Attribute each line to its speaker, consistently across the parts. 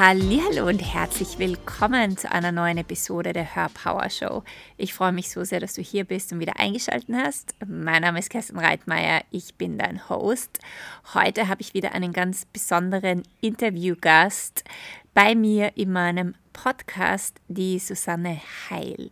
Speaker 1: Hallo und herzlich willkommen zu einer neuen Episode der Hör Power Show. Ich freue mich so sehr, dass du hier bist und wieder eingeschaltet hast. Mein Name ist Kerstin Reitmeier, ich bin dein Host. Heute habe ich wieder einen ganz besonderen Interviewgast bei mir in meinem Podcast, die Susanne Heil.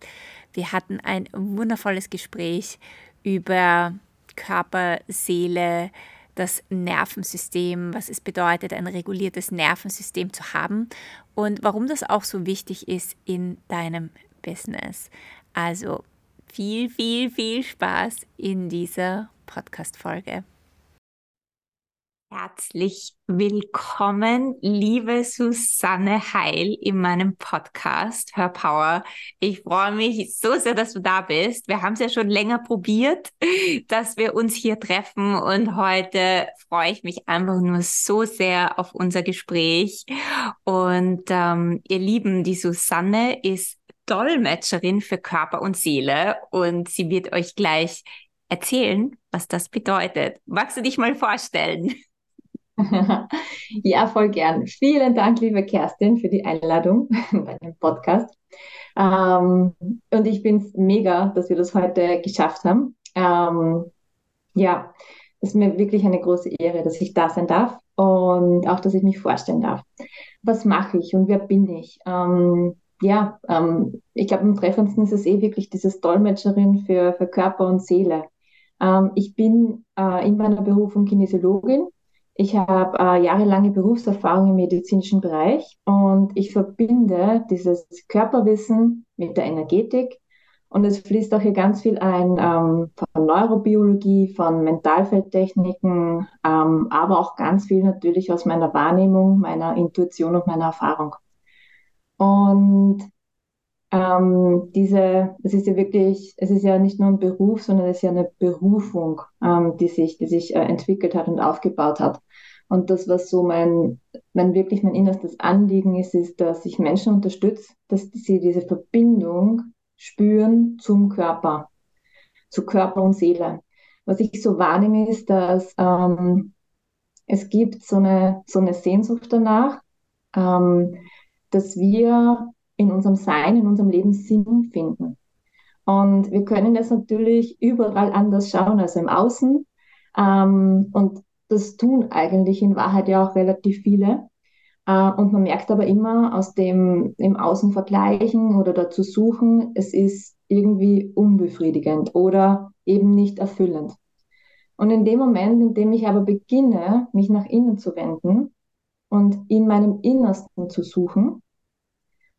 Speaker 1: Wir hatten ein wundervolles Gespräch über Körper, Seele, das Nervensystem, was es bedeutet, ein reguliertes Nervensystem zu haben und warum das auch so wichtig ist in deinem Business. Also viel, viel, viel Spaß in dieser Podcast-Folge. Herzlich willkommen, liebe Susanne Heil in meinem Podcast Hör Power. Ich freue mich so sehr, dass du da bist. Wir haben es ja schon länger probiert, dass wir uns hier treffen und heute freue ich mich einfach nur so sehr auf unser Gespräch. Und ähm, ihr Lieben, die Susanne ist Dolmetscherin für Körper und Seele und sie wird euch gleich erzählen, was das bedeutet. Magst du dich mal vorstellen?
Speaker 2: ja, voll gern. Vielen Dank, liebe Kerstin, für die Einladung bei dem Podcast. Ähm, und ich bin mega, dass wir das heute geschafft haben. Ähm, ja, es ist mir wirklich eine große Ehre, dass ich da sein darf und auch, dass ich mich vorstellen darf. Was mache ich und wer bin ich? Ähm, ja, ähm, ich glaube, am treffendsten ist es eh wirklich dieses Dolmetscherin für, für Körper und Seele. Ähm, ich bin äh, in meiner Berufung Kinesiologin ich habe äh, jahrelange Berufserfahrung im medizinischen Bereich und ich verbinde dieses Körperwissen mit der Energetik und es fließt auch hier ganz viel ein ähm, von Neurobiologie, von Mentalfeldtechniken, ähm, aber auch ganz viel natürlich aus meiner Wahrnehmung, meiner Intuition und meiner Erfahrung. Und ähm, diese, es ist ja wirklich, es ist ja nicht nur ein Beruf, sondern es ist ja eine Berufung, ähm, die sich, die sich äh, entwickelt hat und aufgebaut hat. Und das, was so mein, mein wirklich mein innerstes Anliegen ist, ist, dass ich Menschen unterstütze, dass sie diese Verbindung spüren zum Körper, zu Körper und Seele. Was ich so wahrnehme, ist, dass ähm, es gibt so eine, so eine Sehnsucht danach, ähm, dass wir in unserem Sein, in unserem Leben Sinn finden. Und wir können das natürlich überall anders schauen als im Außen. Ähm, und das tun eigentlich in Wahrheit ja auch relativ viele. Äh, und man merkt aber immer aus dem im Außen vergleichen oder dazu suchen, es ist irgendwie unbefriedigend oder eben nicht erfüllend. Und in dem Moment, in dem ich aber beginne, mich nach innen zu wenden und in meinem Innersten zu suchen,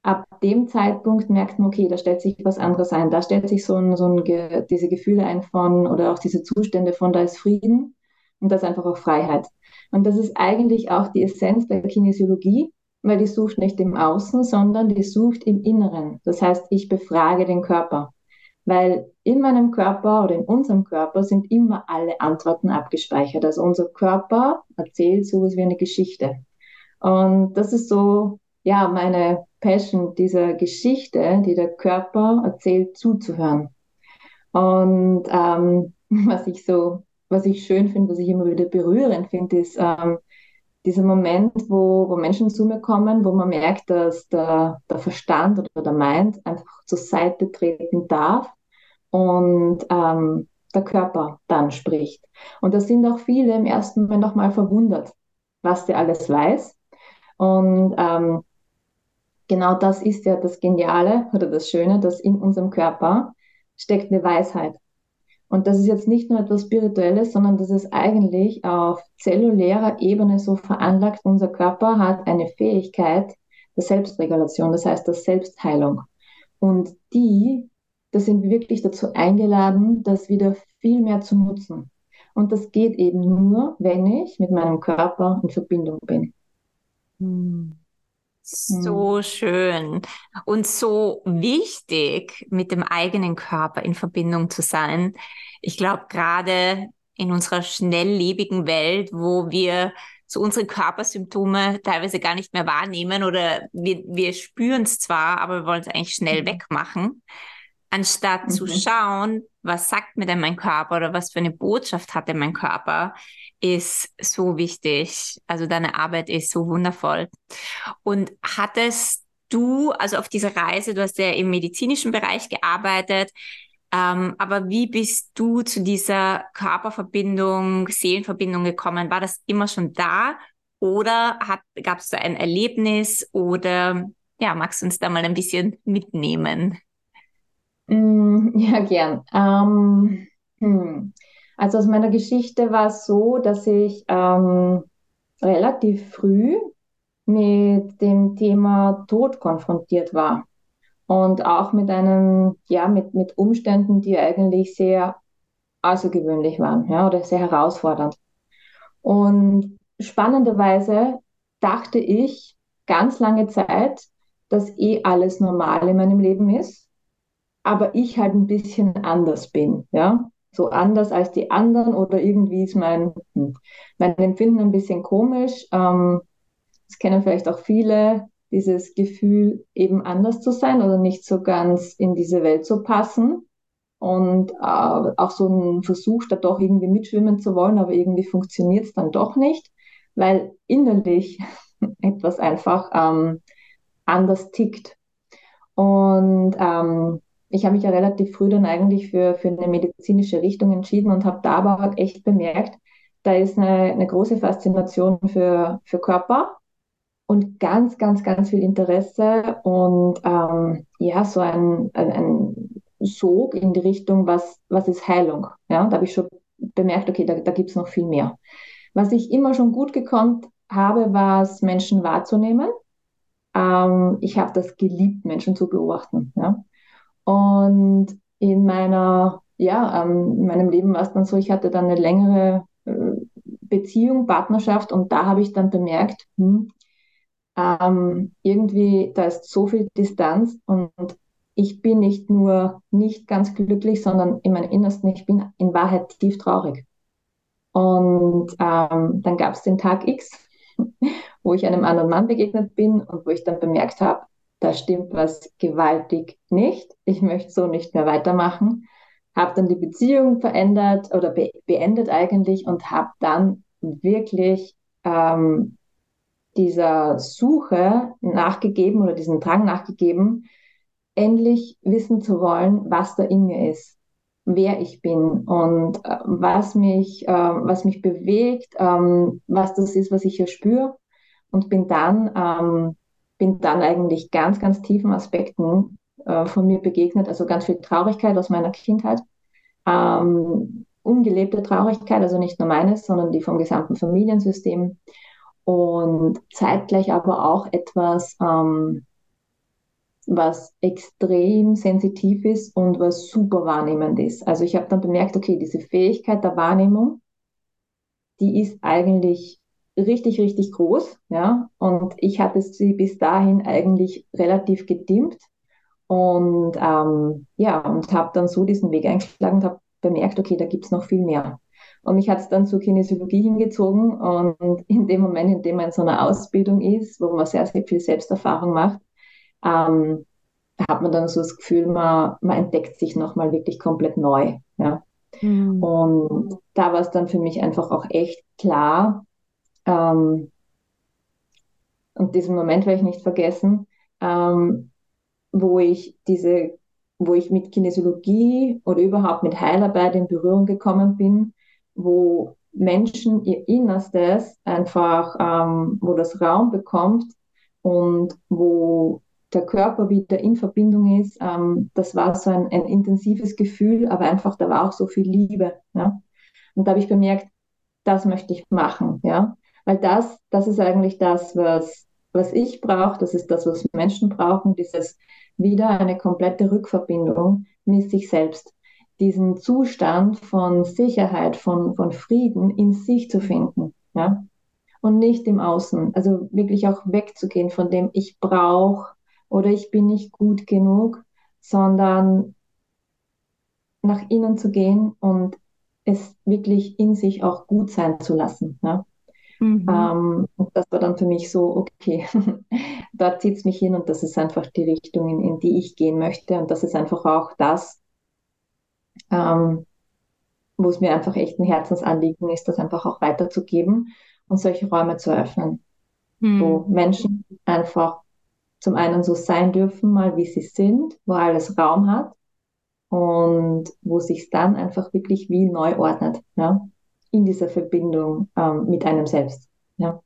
Speaker 2: ab dem Zeitpunkt merkt man, okay, da stellt sich was anderes ein. Da stellt sich so, ein, so ein, diese Gefühle ein von oder auch diese Zustände von, da ist Frieden und da ist einfach auch Freiheit. Und das ist eigentlich auch die Essenz der Kinesiologie, weil die sucht nicht im Außen, sondern die sucht im Inneren. Das heißt, ich befrage den Körper. Weil in meinem Körper oder in unserem Körper sind immer alle Antworten abgespeichert. Also unser Körper erzählt sowas wie eine Geschichte. Und das ist so, ja, meine Passion, dieser Geschichte, die der Körper erzählt, zuzuhören. Und ähm, was ich so, was ich schön finde, was ich immer wieder berührend finde, ist ähm, dieser Moment, wo, wo Menschen zu mir kommen, wo man merkt, dass der, der Verstand oder der Mind einfach zur Seite treten darf und ähm, der Körper dann spricht. Und da sind auch viele im ersten Moment nochmal verwundert, was der alles weiß. Und ähm, genau das ist ja das Geniale oder das Schöne, dass in unserem Körper steckt eine Weisheit. Und das ist jetzt nicht nur etwas Spirituelles, sondern das ist eigentlich auf zellulärer Ebene so veranlagt. Unser Körper hat eine Fähigkeit der Selbstregulation, das heißt der Selbstheilung. Und die, da sind wir wirklich dazu eingeladen, das wieder viel mehr zu nutzen. Und das geht eben nur, wenn ich mit meinem Körper in Verbindung bin.
Speaker 1: Hm. So schön und so wichtig, mit dem eigenen Körper in Verbindung zu sein. Ich glaube, gerade in unserer schnelllebigen Welt, wo wir so unsere Körpersymptome teilweise gar nicht mehr wahrnehmen oder wir, wir spüren es zwar, aber wir wollen es eigentlich schnell mhm. wegmachen, anstatt mhm. zu schauen, was sagt mir denn mein Körper oder was für eine Botschaft hat denn mein Körper, ist so wichtig. Also deine Arbeit ist so wundervoll. Und hattest du, also auf dieser Reise, du hast ja im medizinischen Bereich gearbeitet, ähm, aber wie bist du zu dieser Körperverbindung, Seelenverbindung gekommen? War das immer schon da oder gab es da ein Erlebnis oder ja, magst du uns da mal ein bisschen mitnehmen?
Speaker 2: Mm, ja, gern. Ähm, hm. Also aus meiner Geschichte war es so, dass ich ähm, relativ früh mit dem Thema Tod konfrontiert war und auch mit einem, ja, mit, mit Umständen, die eigentlich sehr außergewöhnlich waren, ja, oder sehr herausfordernd. Und spannenderweise dachte ich ganz lange Zeit, dass eh alles normal in meinem Leben ist, aber ich halt ein bisschen anders bin, ja, so anders als die anderen oder irgendwie ist mein, hm, mein Empfinden ein bisschen komisch. Ähm, das kennen vielleicht auch viele, dieses Gefühl, eben anders zu sein oder nicht so ganz in diese Welt zu passen. Und äh, auch so ein Versuch, da doch irgendwie mitschwimmen zu wollen, aber irgendwie funktioniert es dann doch nicht, weil innerlich etwas einfach ähm, anders tickt. Und ähm, ich habe mich ja relativ früh dann eigentlich für, für eine medizinische Richtung entschieden und habe da aber echt bemerkt, da ist eine, eine große Faszination für, für Körper und ganz, ganz, ganz viel Interesse und ähm, ja, so ein, ein, ein Sog in die Richtung, was, was ist Heilung? Ja, da habe ich schon bemerkt, okay, da, da gibt es noch viel mehr. Was ich immer schon gut gekonnt habe, war es, Menschen wahrzunehmen. Ähm, ich habe das geliebt, Menschen zu beobachten. Ja? Und in meiner, ja, ähm, in meinem Leben war es dann so, ich hatte dann eine längere äh, Beziehung, Partnerschaft und da habe ich dann bemerkt, hm, ähm, irgendwie, da ist so viel Distanz und ich bin nicht nur nicht ganz glücklich, sondern in meinem Innersten, ich bin in Wahrheit tief traurig. Und ähm, dann gab es den Tag X, wo ich einem anderen Mann begegnet bin und wo ich dann bemerkt habe, da stimmt was gewaltig nicht. Ich möchte so nicht mehr weitermachen. Habe dann die Beziehung verändert oder be beendet eigentlich und habe dann wirklich ähm, dieser Suche nachgegeben oder diesem Drang nachgegeben, endlich wissen zu wollen, was da in mir ist, wer ich bin und äh, was mich, äh, was mich bewegt, ähm, was das ist, was ich hier spüre und bin dann, ähm, bin dann eigentlich ganz, ganz tiefen Aspekten äh, von mir begegnet, also ganz viel Traurigkeit aus meiner Kindheit, ähm, ungelebte Traurigkeit, also nicht nur meines, sondern die vom gesamten Familiensystem. Und zeitgleich aber auch etwas, ähm, was extrem sensitiv ist und was super wahrnehmend ist. Also ich habe dann bemerkt, okay, diese Fähigkeit der Wahrnehmung, die ist eigentlich richtig, richtig groß, ja, und ich hatte sie bis dahin eigentlich relativ gedimmt und ähm, ja, und habe dann so diesen Weg eingeschlagen und habe bemerkt, okay, da gibt es noch viel mehr. Und mich hat es dann zur Kinesiologie hingezogen. Und in dem Moment, in dem man in so einer Ausbildung ist, wo man sehr, sehr viel Selbsterfahrung macht, ähm, hat man dann so das Gefühl, man, man entdeckt sich nochmal wirklich komplett neu. Ja. Mhm. Und da war es dann für mich einfach auch echt klar, ähm, und diesen Moment werde ich nicht vergessen, ähm, wo ich diese, wo ich mit Kinesiologie oder überhaupt mit Heilarbeit in Berührung gekommen bin, wo Menschen ihr Innerstes einfach, ähm, wo das Raum bekommt und wo der Körper wieder in Verbindung ist. Ähm, das war so ein, ein, intensives Gefühl, aber einfach, da war auch so viel Liebe. Ja? Und da habe ich bemerkt, das möchte ich machen, ja. Weil das, das ist eigentlich das, was, was ich brauche, das ist das, was Menschen brauchen, dieses wieder eine komplette Rückverbindung mit sich selbst diesen Zustand von Sicherheit, von, von Frieden in sich zu finden. Ja? Und nicht im Außen. Also wirklich auch wegzugehen von dem, ich brauche oder ich bin nicht gut genug, sondern nach innen zu gehen und es wirklich in sich auch gut sein zu lassen. Ja? Mhm. Ähm, und das war dann für mich so, okay, dort zieht es mich hin und das ist einfach die Richtung, in, in, die ich gehen möchte. Und das ist einfach auch das, ähm, wo es mir einfach echt ein Herzensanliegen ist, das einfach auch weiterzugeben und solche Räume zu öffnen, hm. wo Menschen einfach zum einen so sein dürfen, mal wie sie sind, wo alles Raum hat und wo sich dann einfach wirklich wie neu ordnet, ja, in dieser Verbindung ähm, mit einem selbst, ja.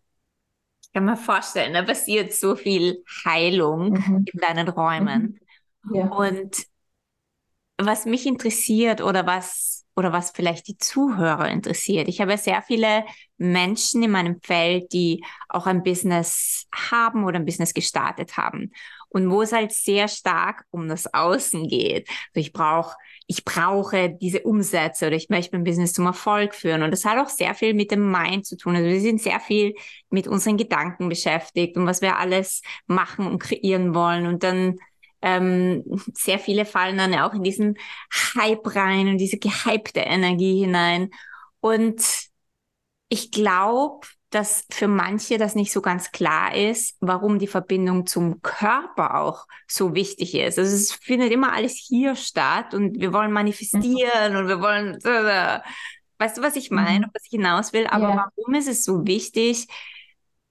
Speaker 1: Ich kann mir vorstellen, da passiert so viel Heilung mhm. in deinen Räumen. Mhm. Ja. Und was mich interessiert oder was oder was vielleicht die Zuhörer interessiert. Ich habe sehr viele Menschen in meinem Feld, die auch ein Business haben oder ein Business gestartet haben und wo es halt sehr stark um das Außen geht. Also ich brauche ich brauche diese Umsätze oder ich möchte mein Business zum Erfolg führen. Und das hat auch sehr viel mit dem Mind zu tun. Also wir sind sehr viel mit unseren Gedanken beschäftigt und was wir alles machen und kreieren wollen. Und dann ähm, sehr viele fallen dann auch in diesen Hype rein und diese gehypte Energie hinein. Und ich glaube, dass für manche das nicht so ganz klar ist, warum die Verbindung zum Körper auch so wichtig ist. Also es findet immer alles hier statt und wir wollen manifestieren mhm. und wir wollen, weißt du, was ich meine, mhm. was ich hinaus will? Aber ja. warum ist es so wichtig,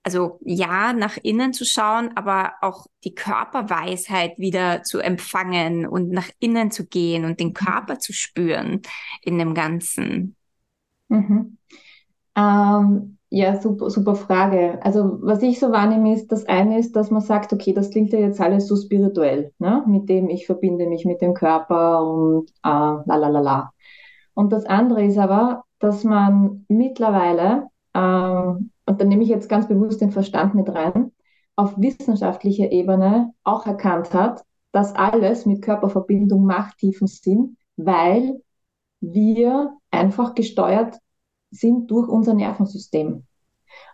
Speaker 1: also ja, nach innen zu schauen, aber auch die Körperweisheit wieder zu empfangen und nach innen zu gehen und den mhm. Körper zu spüren in dem Ganzen?
Speaker 2: Mhm. Ähm, ja, super, super Frage. Also was ich so wahrnehme, ist, das eine ist, dass man sagt, okay, das klingt ja jetzt alles so spirituell, ne? mit dem ich verbinde mich mit dem Körper und äh, la la la la. Und das andere ist aber, dass man mittlerweile ähm, und da nehme ich jetzt ganz bewusst den Verstand mit rein, auf wissenschaftlicher Ebene auch erkannt hat, dass alles mit Körperverbindung Machttiefen sind, weil wir einfach gesteuert sind durch unser Nervensystem.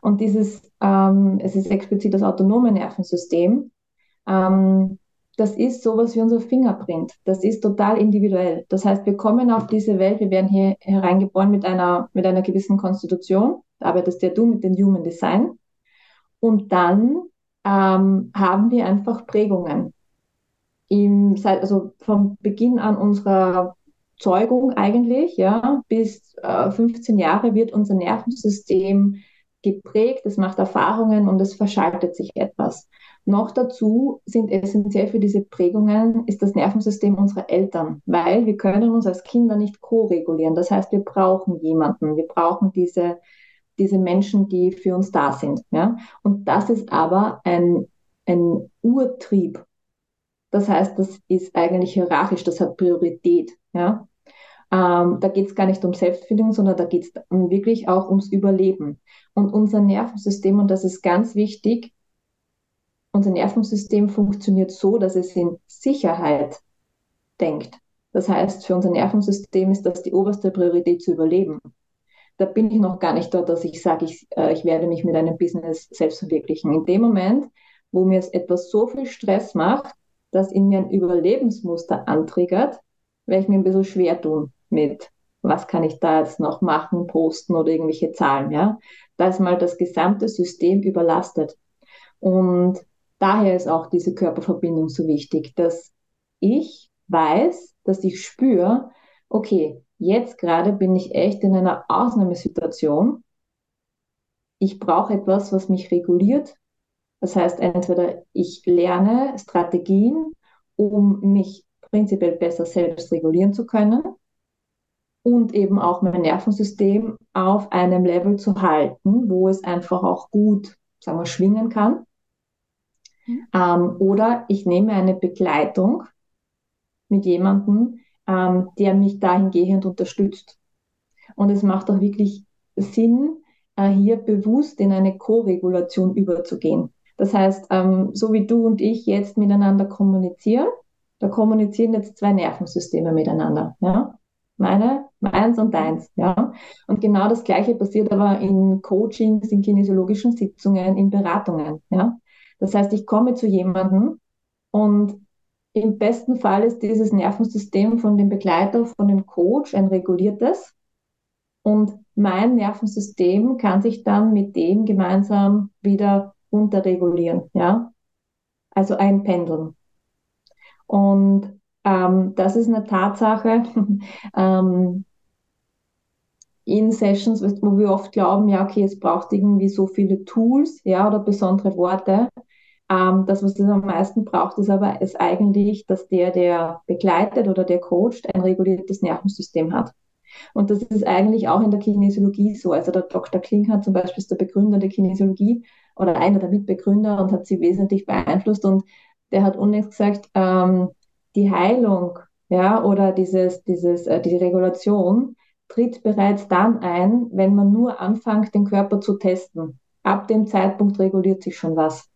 Speaker 2: Und dieses, ähm, es ist explizit das autonome Nervensystem, ähm, das ist sowas wie unser Fingerprint. Das ist total individuell. Das heißt, wir kommen auf diese Welt, wir werden hier hereingeboren mit einer, mit einer gewissen Konstitution arbeitest ja du mit dem Human Design. Und dann ähm, haben wir einfach Prägungen. Im, also vom Beginn an unserer Zeugung eigentlich, ja, bis äh, 15 Jahre wird unser Nervensystem geprägt, es macht Erfahrungen und es verschaltet sich etwas. Noch dazu sind essentiell für diese Prägungen ist das Nervensystem unserer Eltern, weil wir können uns als Kinder nicht ko-regulieren. Das heißt, wir brauchen jemanden, wir brauchen diese diese Menschen, die für uns da sind. Ja? Und das ist aber ein, ein Urtrieb. Das heißt, das ist eigentlich hierarchisch, das hat Priorität. Ja? Ähm, da geht es gar nicht um Selbstfindung, sondern da geht es wirklich auch ums Überleben. Und unser Nervensystem, und das ist ganz wichtig, unser Nervensystem funktioniert so, dass es in Sicherheit denkt. Das heißt, für unser Nervensystem ist das die oberste Priorität zu überleben da bin ich noch gar nicht dort, dass ich sage, ich, äh, ich werde mich mit einem Business selbst verwirklichen. In dem Moment, wo mir es etwas so viel Stress macht, dass in mir ein Überlebensmuster antriggert, werde ich mir ein bisschen schwer tun mit, was kann ich da jetzt noch machen, posten oder irgendwelche Zahlen. Ja? Da ist mal das gesamte System überlastet. Und daher ist auch diese Körperverbindung so wichtig, dass ich weiß, dass ich spüre, okay, jetzt gerade bin ich echt in einer Ausnahmesituation. Ich brauche etwas, was mich reguliert. Das heißt, entweder ich lerne Strategien, um mich prinzipiell besser selbst regulieren zu können und eben auch mein Nervensystem auf einem Level zu halten, wo es einfach auch gut, sagen wir, schwingen kann. Mhm. Ähm, oder ich nehme eine Begleitung mit jemandem, ähm, der mich dahingehend unterstützt. Und es macht auch wirklich Sinn, äh, hier bewusst in eine Co-Regulation überzugehen. Das heißt, ähm, so wie du und ich jetzt miteinander kommunizieren, da kommunizieren jetzt zwei Nervensysteme miteinander. Ja? Meine, meins und deins. Ja? Und genau das Gleiche passiert aber in Coachings, in kinesiologischen Sitzungen, in Beratungen. Ja? Das heißt, ich komme zu jemandem und im besten Fall ist dieses Nervensystem von dem Begleiter, von dem Coach ein reguliertes. Und mein Nervensystem kann sich dann mit dem gemeinsam wieder runterregulieren. Ja? also einpendeln. Und ähm, das ist eine Tatsache. ähm, in Sessions, wo wir oft glauben, ja, okay, es braucht irgendwie so viele Tools, ja, oder besondere Worte. Ähm, das, was es am meisten braucht, ist aber ist eigentlich, dass der, der begleitet oder der coacht, ein reguliertes Nervensystem hat. Und das ist eigentlich auch in der Kinesiologie so. Also der Dr. Klinkner zum Beispiel ist der Begründer der Kinesiologie oder einer der Mitbegründer und hat sie wesentlich beeinflusst. Und der hat unlängst gesagt, ähm, die Heilung ja, oder dieses, dieses, äh, die Regulation tritt bereits dann ein, wenn man nur anfängt, den Körper zu testen. Ab dem Zeitpunkt reguliert sich schon was.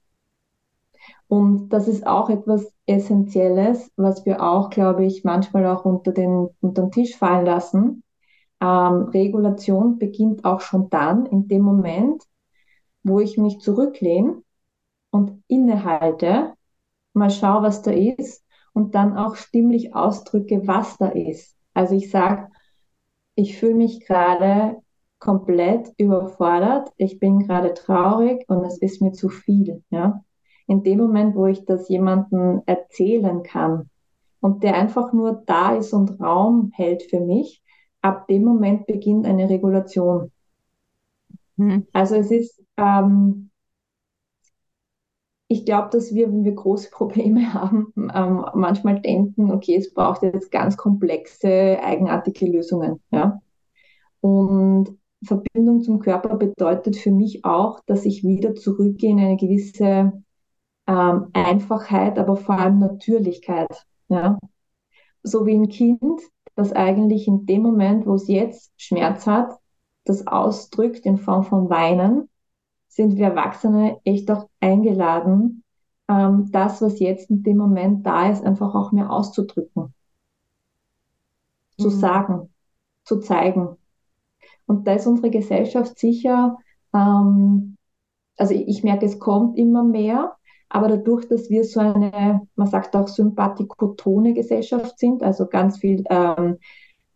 Speaker 2: Und das ist auch etwas Essentielles, was wir auch, glaube ich, manchmal auch unter den, unter den Tisch fallen lassen. Ähm, Regulation beginnt auch schon dann, in dem Moment, wo ich mich zurücklehne und innehalte, mal schaue, was da ist und dann auch stimmlich ausdrücke, was da ist. Also ich sage, ich fühle mich gerade komplett überfordert, ich bin gerade traurig und es ist mir zu viel. Ja? In dem Moment, wo ich das jemandem erzählen kann und der einfach nur da ist und Raum hält für mich, ab dem Moment beginnt eine Regulation. Mhm. Also es ist, ähm, ich glaube, dass wir, wenn wir große Probleme haben, ähm, manchmal denken, okay, es braucht jetzt ganz komplexe, eigenartige Lösungen. Ja? Und Verbindung zum Körper bedeutet für mich auch, dass ich wieder zurückgehe in eine gewisse ähm, Einfachheit, aber vor allem Natürlichkeit. Ja? So wie ein Kind, das eigentlich in dem Moment, wo es jetzt Schmerz hat, das ausdrückt in Form von Weinen, sind wir Erwachsene echt auch eingeladen, ähm, das, was jetzt in dem Moment da ist, einfach auch mehr auszudrücken, mhm. zu sagen, zu zeigen. Und da ist unsere Gesellschaft sicher, ähm, also ich, ich merke, es kommt immer mehr, aber dadurch, dass wir so eine, man sagt auch sympathikotone Gesellschaft sind, also ganz viel ähm,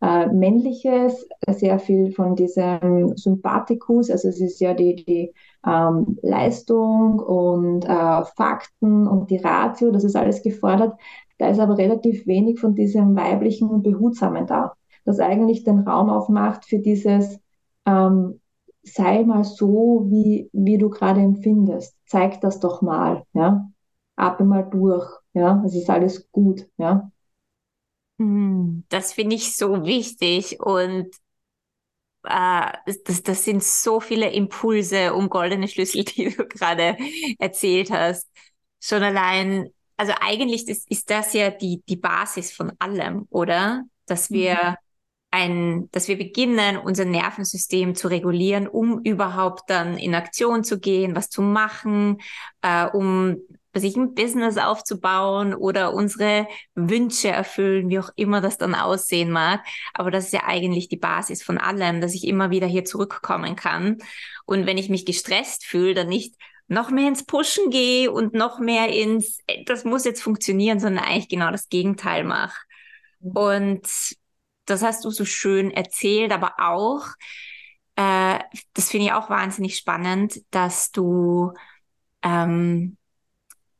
Speaker 2: äh, Männliches, sehr viel von diesem Sympathikus, also es ist ja die, die ähm, Leistung und äh, Fakten und die Ratio, das ist alles gefordert. Da ist aber relativ wenig von diesem weiblichen und Behutsamen da, das eigentlich den Raum aufmacht für dieses ähm, sei mal so, wie, wie du gerade empfindest. Zeig das doch mal, ja. Atme mal durch, ja. Es ist alles gut, ja.
Speaker 1: Hm, das finde ich so wichtig und äh, das, das sind so viele Impulse um goldene Schlüssel, die du gerade erzählt hast. Schon allein, also eigentlich ist, ist das ja die, die Basis von allem, oder? Dass wir mhm ein, dass wir beginnen, unser Nervensystem zu regulieren, um überhaupt dann in Aktion zu gehen, was zu machen, äh, um sich ein Business aufzubauen oder unsere Wünsche erfüllen, wie auch immer das dann aussehen mag. Aber das ist ja eigentlich die Basis von allem, dass ich immer wieder hier zurückkommen kann. Und wenn ich mich gestresst fühle, dann nicht noch mehr ins Pushen gehe und noch mehr ins, das muss jetzt funktionieren, sondern eigentlich genau das Gegenteil mache. Und das hast du so schön erzählt, aber auch, äh, das finde ich auch wahnsinnig spannend, dass du, ähm,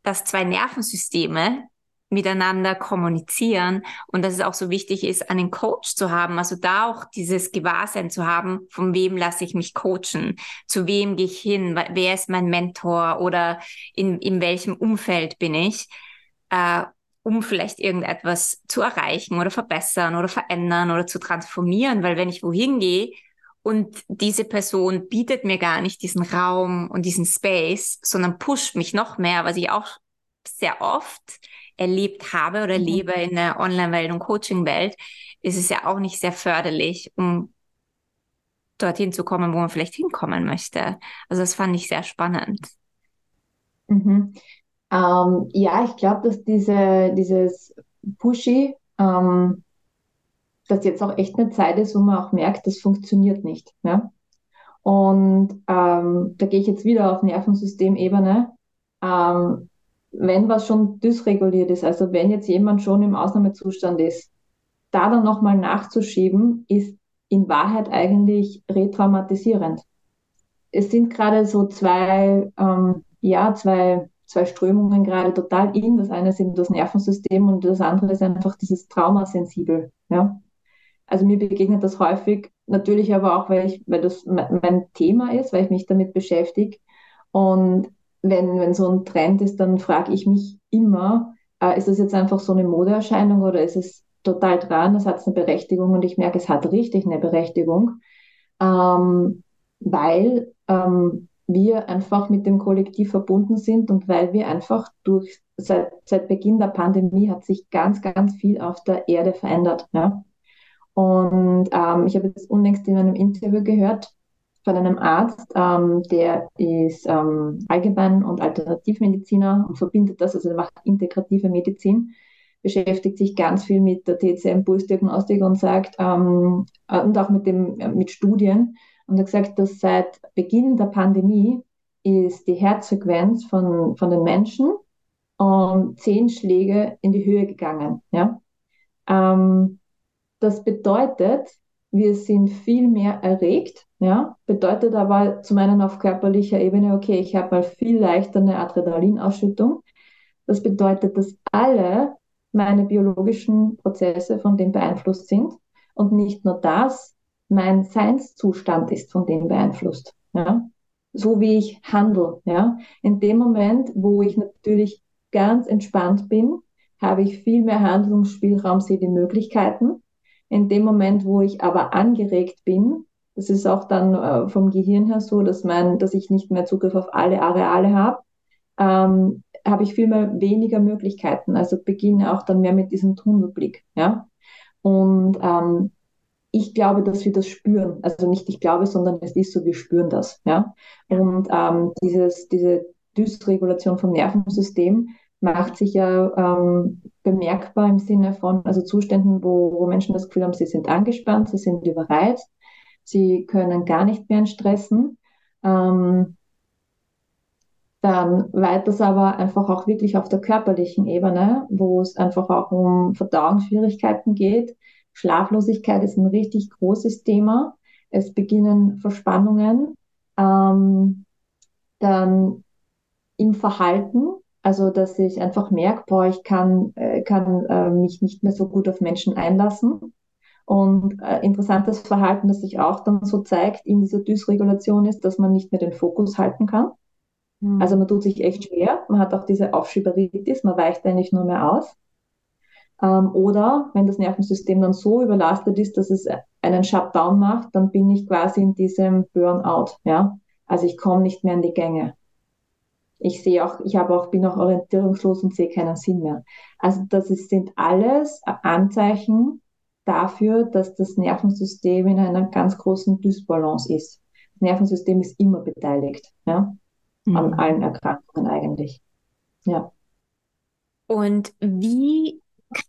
Speaker 1: dass zwei Nervensysteme miteinander kommunizieren und dass es auch so wichtig ist, einen Coach zu haben, also da auch dieses Gewahrsein zu haben, von wem lasse ich mich coachen, zu wem gehe ich hin, wer ist mein Mentor oder in, in welchem Umfeld bin ich. Äh, um vielleicht irgendetwas zu erreichen oder verbessern oder verändern oder zu transformieren. Weil wenn ich wohin gehe und diese Person bietet mir gar nicht diesen Raum und diesen Space, sondern pusht mich noch mehr, was ich auch sehr oft erlebt habe oder mhm. lebe in der Online-Welt und Coaching-Welt, ist es ja auch nicht sehr förderlich, um dorthin zu kommen, wo man vielleicht hinkommen möchte. Also das fand ich sehr spannend.
Speaker 2: Mhm. Ähm, ja, ich glaube, dass diese, dieses Pushy, ähm, dass jetzt auch echt eine Zeit ist, wo man auch merkt, das funktioniert nicht. Ja? Und ähm, da gehe ich jetzt wieder auf Nervensystemebene. Ähm, wenn was schon dysreguliert ist, also wenn jetzt jemand schon im Ausnahmezustand ist, da dann nochmal nachzuschieben, ist in Wahrheit eigentlich retraumatisierend. Es sind gerade so zwei, ähm, ja, zwei zwei Strömungen gerade total in. Das eine sind das Nervensystem und das andere ist einfach dieses Traumasensibel. Ja? Also mir begegnet das häufig, natürlich aber auch, weil, ich, weil das mein Thema ist, weil ich mich damit beschäftige. Und wenn, wenn so ein Trend ist, dann frage ich mich immer, äh, ist das jetzt einfach so eine Modeerscheinung oder ist es total dran, das hat eine Berechtigung und ich merke, es hat richtig eine Berechtigung, ähm, weil ähm, wir einfach mit dem Kollektiv verbunden sind und weil wir einfach durch, seit, seit Beginn der Pandemie hat sich ganz, ganz viel auf der Erde verändert. Ja? Und ähm, ich habe jetzt unlängst in einem Interview gehört von einem Arzt, ähm, der ist ähm, Allgemein- und Alternativmediziner und verbindet das, also er macht integrative Medizin, beschäftigt sich ganz viel mit der TCM-Pulsdiagnostik und sagt, ähm, äh, und auch mit, dem, äh, mit Studien, und hat gesagt, dass seit Beginn der Pandemie ist die Herzfrequenz von, von den Menschen um zehn Schläge in die Höhe gegangen. Ja? Ähm, das bedeutet, wir sind viel mehr erregt, ja, bedeutet aber zum einen auf körperlicher Ebene, okay, ich habe mal viel leichter eine Adrenalinausschüttung. Das bedeutet, dass alle meine biologischen Prozesse von dem beeinflusst sind. Und nicht nur das, mein Seinszustand ist von dem beeinflusst. Ja? So wie ich handle. Ja? In dem Moment, wo ich natürlich ganz entspannt bin, habe ich viel mehr Handlungsspielraum, sehe die Möglichkeiten. In dem Moment, wo ich aber angeregt bin, das ist auch dann äh, vom Gehirn her so, dass, mein, dass ich nicht mehr Zugriff auf alle Areale habe, ähm, habe ich viel mehr weniger Möglichkeiten. Also beginne auch dann mehr mit diesem Tunnelblick. Ja? Und ähm, ich glaube, dass wir das spüren. Also nicht ich glaube, sondern es ist so, wir spüren das. Ja? Und ähm, dieses, diese Dysregulation vom Nervensystem macht sich ja ähm, bemerkbar im Sinne von also Zuständen, wo, wo Menschen das Gefühl haben, sie sind angespannt, sie sind überreizt, sie können gar nicht mehr stressen. Ähm, dann weiters aber einfach auch wirklich auf der körperlichen Ebene, wo es einfach auch um Verdauungsschwierigkeiten geht, Schlaflosigkeit ist ein richtig großes Thema. Es beginnen Verspannungen. Ähm, dann im Verhalten, also dass ich einfach merke, boah, ich kann, äh, kann äh, mich nicht mehr so gut auf Menschen einlassen. Und äh, interessantes Verhalten, das sich auch dann so zeigt in dieser Dysregulation ist, dass man nicht mehr den Fokus halten kann. Mhm. Also man tut sich echt schwer. Man hat auch diese Aufschieberitis, man weicht eigentlich nur mehr aus. Ähm, oder wenn das Nervensystem dann so überlastet ist, dass es einen Shutdown macht, dann bin ich quasi in diesem Burnout. Ja? Also ich komme nicht mehr in die Gänge. Ich sehe auch, ich habe auch, bin auch orientierungslos und sehe keinen Sinn mehr. Also das ist, sind alles Anzeichen dafür, dass das Nervensystem in einer ganz großen Dysbalance ist. Das Nervensystem ist immer beteiligt, ja, mhm. an allen Erkrankungen eigentlich. Ja.
Speaker 1: Und wie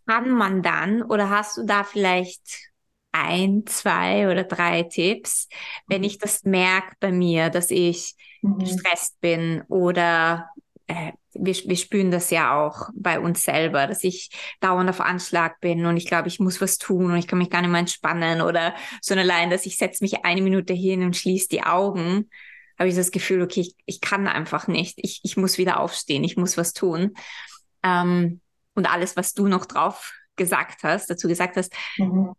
Speaker 1: kann man dann oder hast du da vielleicht ein, zwei oder drei Tipps, wenn ich das merke bei mir, dass ich mhm. gestresst bin oder äh, wir, wir spüren das ja auch bei uns selber, dass ich dauernd auf Anschlag bin und ich glaube, ich muss was tun und ich kann mich gar nicht mehr entspannen oder so allein, dass ich setze mich eine Minute hin und schließe die Augen, habe ich das Gefühl, okay, ich, ich kann einfach nicht, ich, ich muss wieder aufstehen, ich muss was tun. Ähm, und alles, was du noch drauf gesagt hast, dazu gesagt hast, mhm.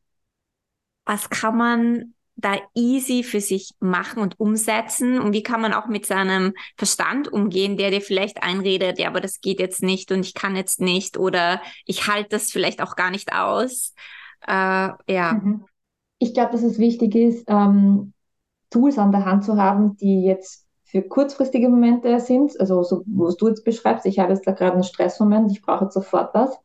Speaker 1: Was kann man da easy für sich machen und umsetzen? Und wie kann man auch mit seinem Verstand umgehen, der dir vielleicht einredet, ja, aber das geht jetzt nicht und ich kann jetzt nicht oder ich halte das vielleicht auch gar nicht aus. Äh, ja. Mhm.
Speaker 2: Ich glaube, dass es wichtig ist, ähm, Tools an der Hand zu haben, die jetzt für kurzfristige Momente sind, also so, was du jetzt beschreibst, ich habe jetzt da gerade einen Stressmoment, ich brauche jetzt sofort was.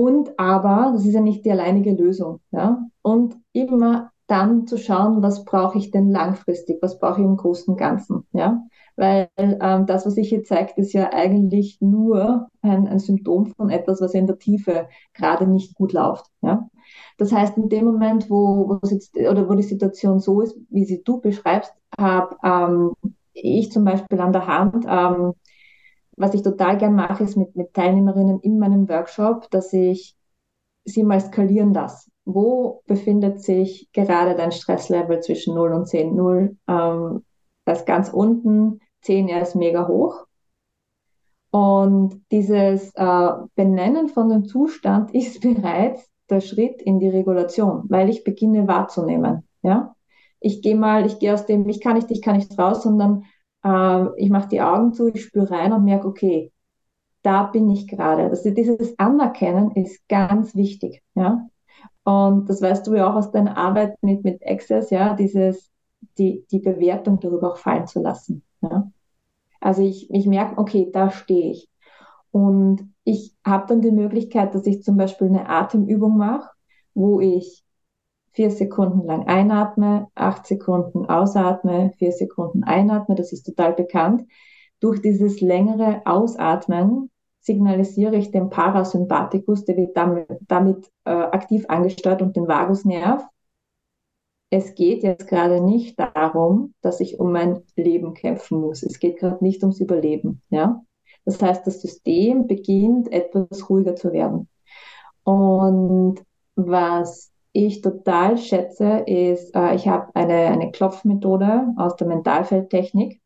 Speaker 2: Und aber, das ist ja nicht die alleinige Lösung. Ja? Und immer dann zu schauen, was brauche ich denn langfristig, was brauche ich im Großen Ganzen. Ja? Weil ähm, das, was ich hier zeigt, ist ja eigentlich nur ein, ein Symptom von etwas, was in der Tiefe gerade nicht gut läuft. Ja? Das heißt, in dem Moment, wo, wo, jetzt, oder wo die Situation so ist, wie sie du beschreibst, habe ähm, ich zum Beispiel an der Hand. Ähm, was ich total gern mache, ist mit, mit Teilnehmerinnen in meinem Workshop, dass ich sie mal skalieren lasse. Wo befindet sich gerade dein Stresslevel zwischen 0 und 10? 0 ähm, das ganz unten, 10 er ist mega hoch. Und dieses äh, Benennen von dem Zustand ist bereits der Schritt in die Regulation, weil ich beginne wahrzunehmen. Ja, ich gehe mal, ich gehe aus dem, ich kann nicht, ich kann nicht raus, sondern äh, ich mache die Augen zu, ich spüre rein und merke, okay, da bin ich gerade. Also dieses Anerkennen ist ganz wichtig. Ja, und das weißt du ja auch aus deiner Arbeit mit mit Access, ja, dieses die die Bewertung darüber auch fallen zu lassen. Ja. Also ich, ich merke, okay, da stehe ich. Und ich habe dann die Möglichkeit, dass ich zum Beispiel eine Atemübung mache, wo ich vier Sekunden lang einatme, acht Sekunden ausatme, vier Sekunden einatme, das ist total bekannt. Durch dieses längere Ausatmen signalisiere ich den Parasympathikus, der wird damit, damit äh, aktiv angesteuert und den Vagusnerv. Es geht jetzt gerade nicht darum, dass ich um mein Leben kämpfen muss. Es geht gerade nicht ums Überleben. Ja? Das heißt, das System beginnt etwas ruhiger zu werden. Und was ich total schätze, ist, äh, ich habe eine, eine Klopfmethode aus der Mentalfeldtechnik.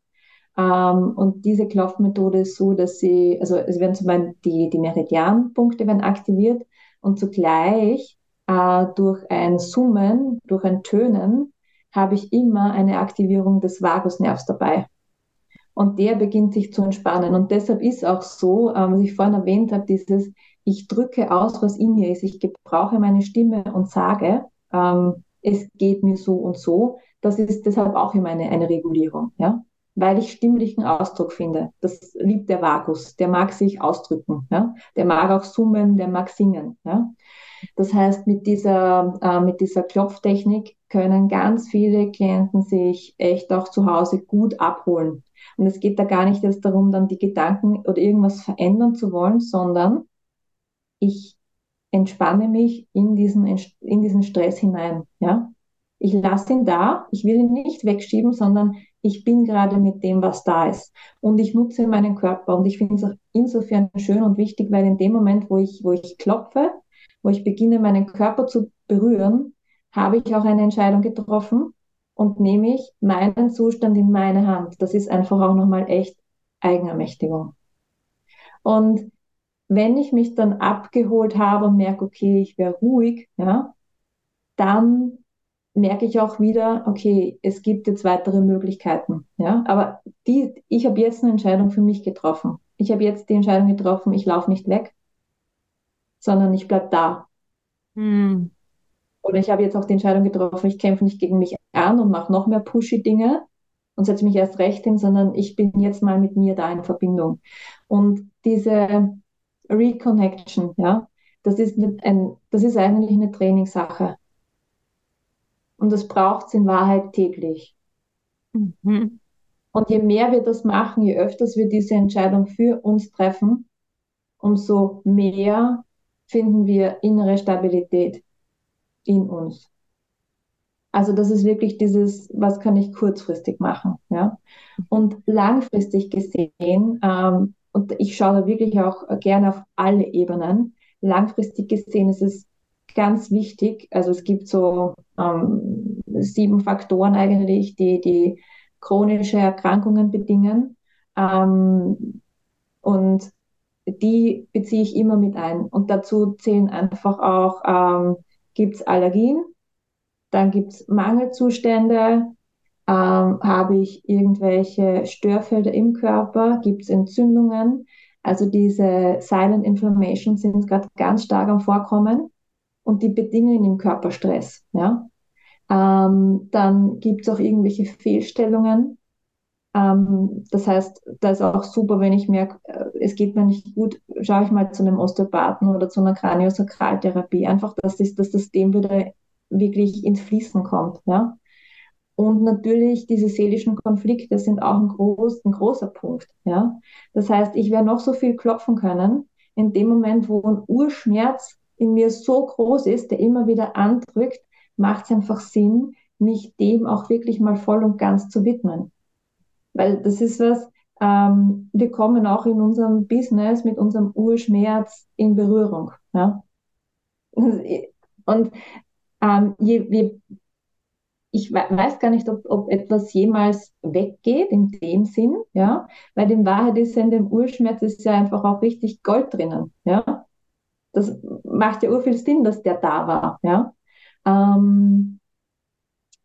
Speaker 2: Ähm, und diese Klopfmethode ist so, dass sie, also es werden zum Beispiel die, die Meridianpunkte werden aktiviert und zugleich äh, durch ein Summen, durch ein Tönen, habe ich immer eine Aktivierung des Vagusnervs dabei und der beginnt sich zu entspannen. Und deshalb ist auch so, ähm, was ich vorhin erwähnt habe, dieses, ich drücke aus, was in mir ist, ich gebrauche meine Stimme und sage, ähm, es geht mir so und so. Das ist deshalb auch immer eine, eine Regulierung, ja, weil ich stimmlichen Ausdruck finde. Das liebt der Vagus, der mag sich ausdrücken, ja, der mag auch summen, der mag singen, ja. Das heißt, mit dieser, äh, mit dieser Klopftechnik können ganz viele Klienten sich echt auch zu Hause gut abholen. Und es geht da gar nicht jetzt darum, dann die Gedanken oder irgendwas verändern zu wollen, sondern ich entspanne mich in diesen, in diesen Stress hinein. Ja? Ich lasse ihn da, ich will ihn nicht wegschieben, sondern ich bin gerade mit dem, was da ist. Und ich nutze meinen Körper. Und ich finde es auch insofern schön und wichtig, weil in dem Moment, wo ich, wo ich klopfe, wo ich beginne, meinen Körper zu berühren, habe ich auch eine Entscheidung getroffen und nehme ich meinen Zustand in meine Hand. Das ist einfach auch nochmal echt Eigenermächtigung. Und wenn ich mich dann abgeholt habe und merke, okay, ich wäre ruhig, ja, dann merke ich auch wieder, okay, es gibt jetzt weitere Möglichkeiten, ja, aber die, ich habe jetzt eine Entscheidung für mich getroffen. Ich habe jetzt die Entscheidung getroffen, ich laufe nicht weg, sondern ich bleib da. Hm. Oder ich habe jetzt auch die Entscheidung getroffen, ich kämpfe nicht gegen mich an und mache noch mehr pushy Dinge und setze mich erst recht hin, sondern ich bin jetzt mal mit mir da in Verbindung. Und diese Reconnection, ja, das ist, ein, das ist eigentlich eine Trainingssache. Und das braucht es in Wahrheit täglich. Mhm. Und je mehr wir das machen, je öfters wir diese Entscheidung für uns treffen, umso mehr finden wir innere Stabilität in uns. Also das ist wirklich dieses, was kann ich kurzfristig machen, ja. Und langfristig gesehen, ähm, und ich schaue wirklich auch gerne auf alle Ebenen, langfristig gesehen ist es ganz wichtig, also es gibt so ähm, sieben Faktoren eigentlich, die die chronische Erkrankungen bedingen. Ähm, und die beziehe ich immer mit ein. Und dazu zählen einfach auch ähm, gibt es Allergien, dann gibt es Mangelzustände, ähm, habe ich irgendwelche Störfelder im Körper, gibt es Entzündungen. Also diese Silent Inflammation sind gerade ganz stark am Vorkommen und die bedingen im Körper Stress. Ja? Ähm, dann gibt es auch irgendwelche Fehlstellungen. Ähm, das heißt, da ist auch super, wenn ich merke, äh, es geht mir nicht gut, schaue ich mal zu einem Osteopathen oder zu einer Kraniosakraltherapie. Einfach, dass das, dem wieder wirklich ins Fließen kommt. Ja? Und natürlich diese seelischen Konflikte sind auch ein, groß, ein großer Punkt. Ja? Das heißt, ich werde noch so viel klopfen können, in dem Moment, wo ein Urschmerz in mir so groß ist, der immer wieder andrückt, macht es einfach Sinn, mich dem auch wirklich mal voll und ganz zu widmen. Weil das ist was, ähm, wir kommen auch in unserem Business mit unserem Urschmerz in Berührung. Ja? Und ähm, je, je, ich weiß gar nicht, ob, ob etwas jemals weggeht in dem Sinn, ja, weil in Wahrheit ist ja in dem Urschmerz ist ja einfach auch richtig Gold drinnen, ja. Das macht ja urviel Sinn, dass der da war, ja. Ähm,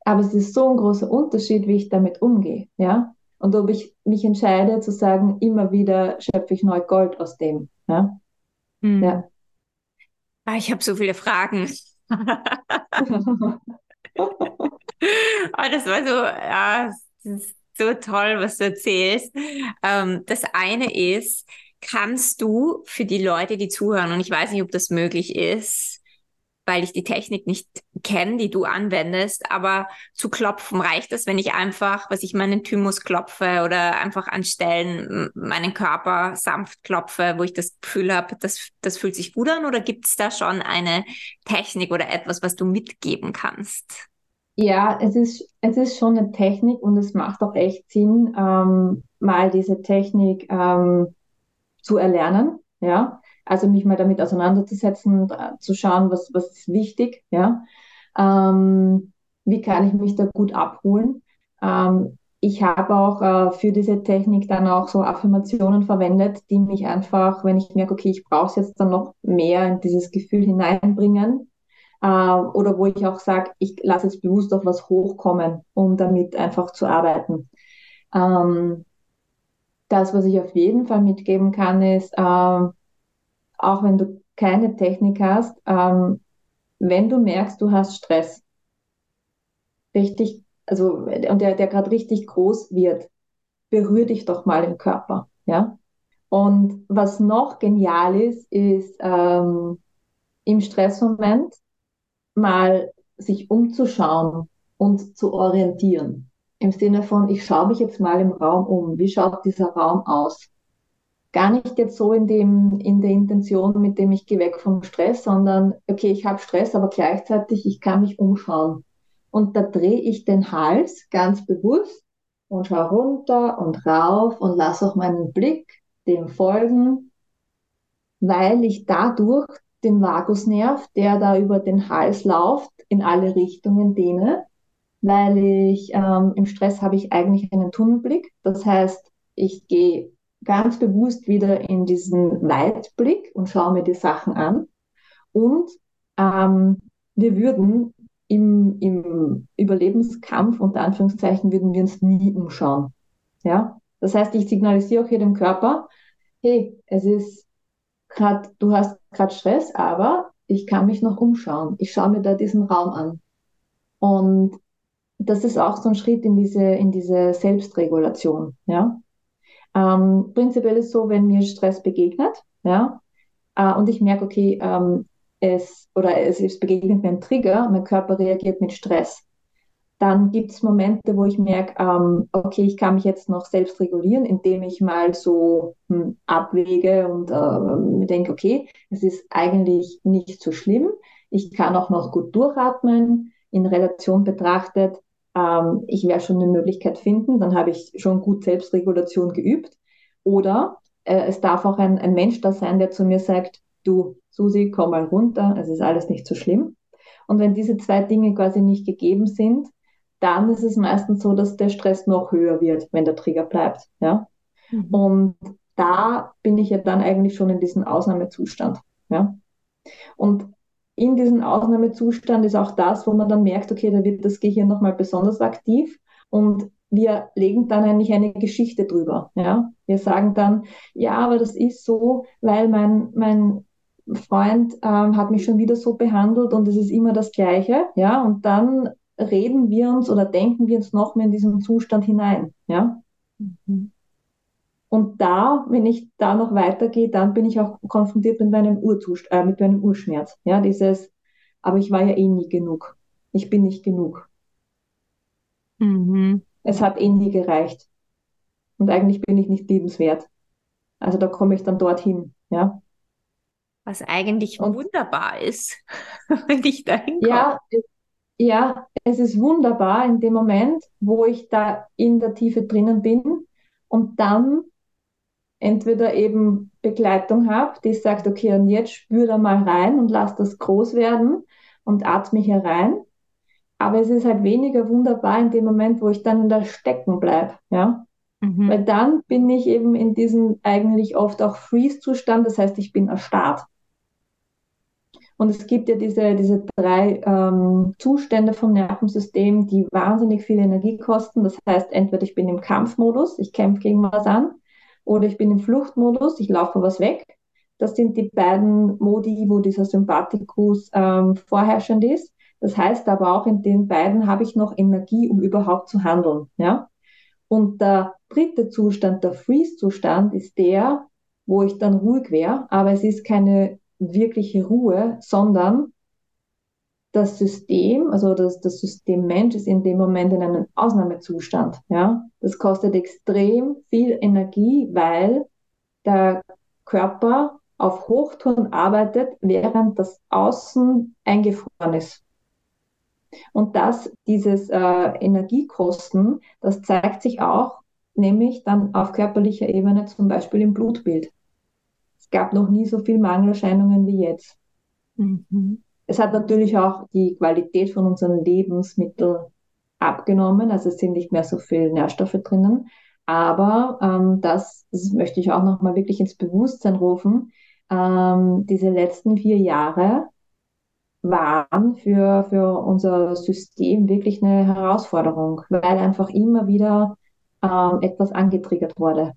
Speaker 2: aber es ist so ein großer Unterschied, wie ich damit umgehe, ja. Und ob ich mich entscheide zu sagen, immer wieder schöpfe ich neu Gold aus dem, ja.
Speaker 1: Mhm. ja. Ah, ich habe so viele Fragen. oh, das war so, ja, so toll, was du erzählst. Ähm, das eine ist, kannst du für die Leute, die zuhören, und ich weiß nicht, ob das möglich ist, weil ich die Technik nicht kenne, die du anwendest, aber zu klopfen reicht das, wenn ich einfach, was ich meinen Thymus klopfe oder einfach an Stellen meinen Körper sanft klopfe, wo ich das Gefühl habe, das, das fühlt sich gut an oder gibt es da schon eine Technik oder etwas, was du mitgeben kannst?
Speaker 2: Ja, es ist, es ist schon eine Technik und es macht auch echt Sinn, ähm, mal diese Technik ähm, zu erlernen. Ja, also mich mal damit auseinanderzusetzen, zu schauen, was, was ist wichtig, ja. Ähm, wie kann ich mich da gut abholen? Ähm, ich habe auch äh, für diese Technik dann auch so Affirmationen verwendet, die mich einfach, wenn ich merke, okay, ich brauche es jetzt dann noch mehr in dieses Gefühl hineinbringen, äh, oder wo ich auch sage, ich lasse jetzt bewusst auf was hochkommen, um damit einfach zu arbeiten. Ähm, das, was ich auf jeden Fall mitgeben kann, ist, äh, auch wenn du keine Technik hast, ähm, wenn du merkst, du hast Stress, richtig, also und der, der gerade richtig groß wird, berühr dich doch mal im Körper, ja. Und was noch genial ist, ist ähm, im Stressmoment mal sich umzuschauen und zu orientieren. Im Sinne von, ich schaue mich jetzt mal im Raum um. Wie schaut dieser Raum aus? gar nicht jetzt so in dem, in der Intention, mit dem ich gehe weg vom Stress, sondern okay, ich habe Stress, aber gleichzeitig ich kann mich umschauen. Und da drehe ich den Hals ganz bewusst und schaue runter und rauf und lasse auch meinen Blick dem folgen, weil ich dadurch den Vagusnerv, der da über den Hals läuft, in alle Richtungen dehne, weil ich ähm, im Stress habe ich eigentlich einen Tunnelblick. Das heißt, ich gehe ganz bewusst wieder in diesen Weitblick und schaue mir die Sachen an. Und ähm, wir würden im, im Überlebenskampf, unter Anführungszeichen, würden wir uns nie umschauen. Ja? Das heißt, ich signalisiere auch hier dem Körper, hey, es ist gerade, du hast gerade Stress, aber ich kann mich noch umschauen. Ich schaue mir da diesen Raum an. Und das ist auch so ein Schritt in diese, in diese Selbstregulation. Ja? Ähm, prinzipiell ist so, wenn mir Stress begegnet, ja, äh, und ich merke, okay, ähm, es oder es, es begegnet mir ein Trigger, mein Körper reagiert mit Stress. Dann gibt es Momente, wo ich merke, ähm, okay, ich kann mich jetzt noch selbst regulieren, indem ich mal so hm, abwäge und äh, mir denke, okay, es ist eigentlich nicht so schlimm. Ich kann auch noch gut durchatmen. In Relation betrachtet ähm, ich werde schon eine Möglichkeit finden, dann habe ich schon gut Selbstregulation geübt. Oder äh, es darf auch ein, ein Mensch da sein, der zu mir sagt, du, Susi, komm mal runter, es ist alles nicht so schlimm. Und wenn diese zwei Dinge quasi nicht gegeben sind, dann ist es meistens so, dass der Stress noch höher wird, wenn der Trigger bleibt. Ja? Mhm. Und da bin ich ja dann eigentlich schon in diesem Ausnahmezustand. Ja? Und in diesem Ausnahmezustand ist auch das, wo man dann merkt, okay, da wird das Gehirn nochmal besonders aktiv und wir legen dann eigentlich eine Geschichte drüber. Ja? Wir sagen dann, ja, aber das ist so, weil mein, mein Freund ähm, hat mich schon wieder so behandelt und es ist immer das Gleiche. Ja? Und dann reden wir uns oder denken wir uns noch mehr in diesen Zustand hinein. Ja? Mhm. Und da, wenn ich da noch weitergehe, dann bin ich auch konfrontiert mit meinem, Urzust äh, mit meinem Urschmerz. Ja, dieses, aber ich war ja eh nie genug. Ich bin nicht genug. Mhm. Es hat eh nie gereicht. Und eigentlich bin ich nicht liebenswert. Also da komme ich dann dorthin, ja.
Speaker 1: Was eigentlich Und, wunderbar ist, wenn ich da hinkomme.
Speaker 2: Ja, ja, es ist wunderbar in dem Moment, wo ich da in der Tiefe drinnen bin und dann entweder eben Begleitung habe, die sagt, okay, und jetzt spür da mal rein und lass das groß werden und atme hier rein. aber es ist halt weniger wunderbar in dem Moment, wo ich dann der Stecken bleibe, ja. Mhm. Weil dann bin ich eben in diesem eigentlich oft auch Freeze-Zustand, das heißt, ich bin erstarrt. Und es gibt ja diese, diese drei ähm, Zustände vom Nervensystem, die wahnsinnig viel Energie kosten. Das heißt, entweder ich bin im Kampfmodus, ich kämpfe gegen was an, oder ich bin im Fluchtmodus, ich laufe was weg. Das sind die beiden Modi, wo dieser Sympathikus ähm, vorherrschend ist. Das heißt aber auch, in den beiden habe ich noch Energie, um überhaupt zu handeln. Ja? Und der dritte Zustand, der Freeze-Zustand, ist der, wo ich dann ruhig wäre, aber es ist keine wirkliche Ruhe, sondern das System, also das, das System Mensch ist in dem Moment in einem Ausnahmezustand. Ja? Das kostet extrem viel Energie, weil der Körper auf Hochtouren arbeitet, während das Außen eingefroren ist. Und das, dieses äh, Energiekosten, das zeigt sich auch nämlich dann auf körperlicher Ebene zum Beispiel im Blutbild gab noch nie so viele Mangelerscheinungen wie jetzt. Mhm. Es hat natürlich auch die Qualität von unseren Lebensmitteln abgenommen, also es sind nicht mehr so viele Nährstoffe drinnen. Aber ähm, das, das möchte ich auch nochmal wirklich ins Bewusstsein rufen. Ähm, diese letzten vier Jahre waren für, für unser System wirklich eine Herausforderung, weil einfach immer wieder ähm, etwas angetriggert wurde.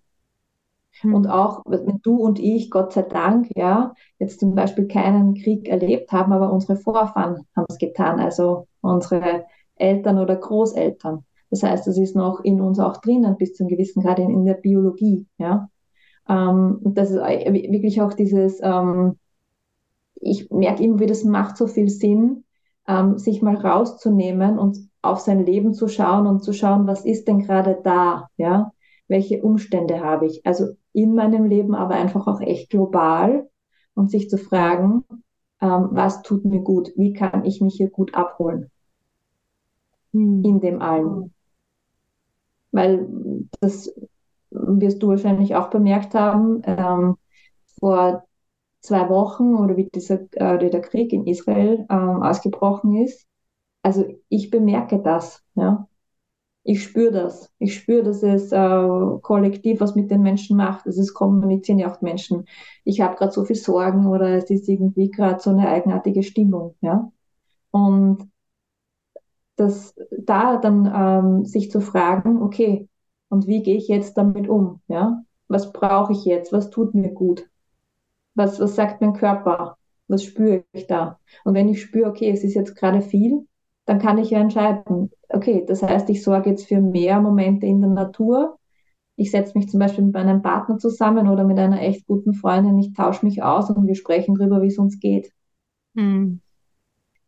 Speaker 2: Mhm. Und auch, wenn du und ich, Gott sei Dank, ja, jetzt zum Beispiel keinen Krieg erlebt haben, aber unsere Vorfahren haben es getan, also unsere Eltern oder Großeltern. Das heißt, es ist noch in uns auch drinnen, bis zu einem gewissen Grad in, in der Biologie, ja. Ähm, und das ist wirklich auch dieses, ähm, ich merke immer wieder, es macht so viel Sinn, ähm, sich mal rauszunehmen und auf sein Leben zu schauen und zu schauen, was ist denn gerade da, ja welche Umstände habe ich. Also in meinem Leben, aber einfach auch echt global und sich zu fragen, ähm, was tut mir gut, wie kann ich mich hier gut abholen hm. in dem allen. Weil das wirst du wahrscheinlich auch bemerkt haben, ähm, vor zwei Wochen oder wie dieser, äh, der Krieg in Israel ähm, ausgebrochen ist. Also ich bemerke das, ja ich spüre das. Ich spüre, dass es äh, kollektiv was mit den Menschen macht. Es kommunizieren ja auch Menschen. Ich habe gerade so viel Sorgen oder es ist irgendwie gerade so eine eigenartige Stimmung. Ja? Und das da dann ähm, sich zu fragen, okay, und wie gehe ich jetzt damit um? Ja? Was brauche ich jetzt? Was tut mir gut? Was, was sagt mein Körper? Was spüre ich da? Und wenn ich spüre, okay, es ist jetzt gerade viel, dann kann ich ja entscheiden, okay, das heißt, ich sorge jetzt für mehr Momente in der Natur. Ich setze mich zum Beispiel mit meinem Partner zusammen oder mit einer echt guten Freundin, ich tausche mich aus und wir sprechen darüber, wie es uns geht. Hm.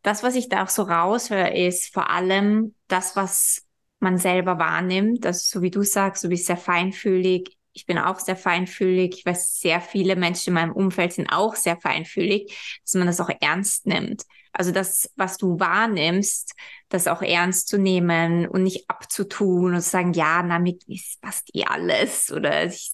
Speaker 1: Das, was ich da auch so raushöre, ist vor allem das, was man selber wahrnimmt. Also so wie du sagst, du bist sehr feinfühlig. Ich bin auch sehr feinfühlig. Ich weiß, sehr viele Menschen in meinem Umfeld sind auch sehr feinfühlig, dass man das auch ernst nimmt. Also das, was du wahrnimmst, das auch ernst zu nehmen und nicht abzutun und zu sagen, ja, damit ist fast eh alles oder ich,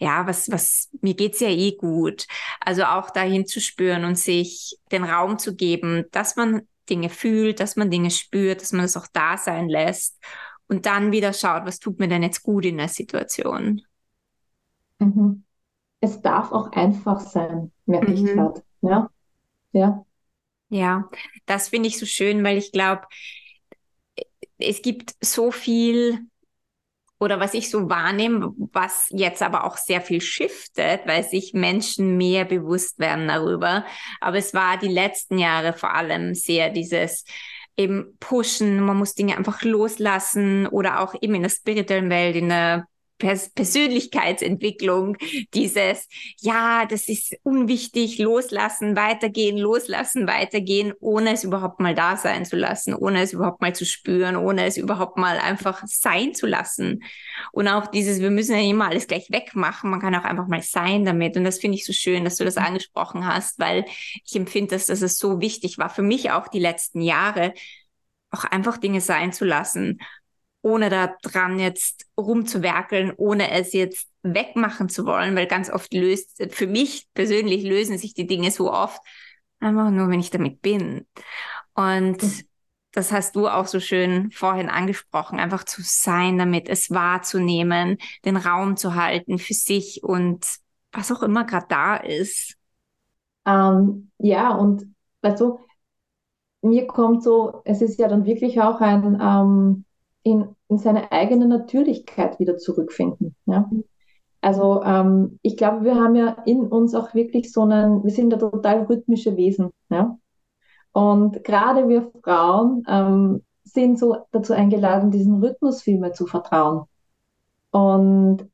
Speaker 1: ja, was, was, mir geht's ja eh gut. Also auch dahin zu spüren und sich den Raum zu geben, dass man Dinge fühlt, dass man Dinge spürt, dass man es auch da sein lässt und dann wieder schaut, was tut mir denn jetzt gut in der Situation.
Speaker 2: Mhm. Es darf auch einfach sein, merke mhm. ich gerade. Ja, ja.
Speaker 1: Ja, das finde ich so schön, weil ich glaube, es gibt so viel oder was ich so wahrnehme, was jetzt aber auch sehr viel shiftet, weil sich Menschen mehr bewusst werden darüber. Aber es war die letzten Jahre vor allem sehr dieses eben pushen, man muss Dinge einfach loslassen oder auch eben in der spirituellen Welt, in der Pers Persönlichkeitsentwicklung, dieses, ja, das ist unwichtig, loslassen, weitergehen, loslassen, weitergehen, ohne es überhaupt mal da sein zu lassen, ohne es überhaupt mal zu spüren, ohne es überhaupt mal einfach sein zu lassen. Und auch dieses, wir müssen ja immer alles gleich wegmachen, man kann auch einfach mal sein damit. Und das finde ich so schön, dass du das angesprochen hast, weil ich empfinde, dass das so wichtig war für mich auch die letzten Jahre, auch einfach Dinge sein zu lassen ohne da dran jetzt rumzuwerkeln, ohne es jetzt wegmachen zu wollen, weil ganz oft löst, für mich persönlich lösen sich die Dinge so oft einfach nur, wenn ich damit bin. Und das hast du auch so schön vorhin angesprochen, einfach zu sein damit, es wahrzunehmen, den Raum zu halten für sich und was auch immer gerade da ist.
Speaker 2: Ähm, ja, und weißt du, mir kommt so, es ist ja dann wirklich auch ein ähm, in, in seine eigene Natürlichkeit wieder zurückfinden. Ja? Also ähm, ich glaube, wir haben ja in uns auch wirklich so einen, wir sind ja total rhythmische Wesen. Ja? Und gerade wir Frauen ähm, sind so dazu eingeladen, diesen Rhythmus viel mehr zu vertrauen. Und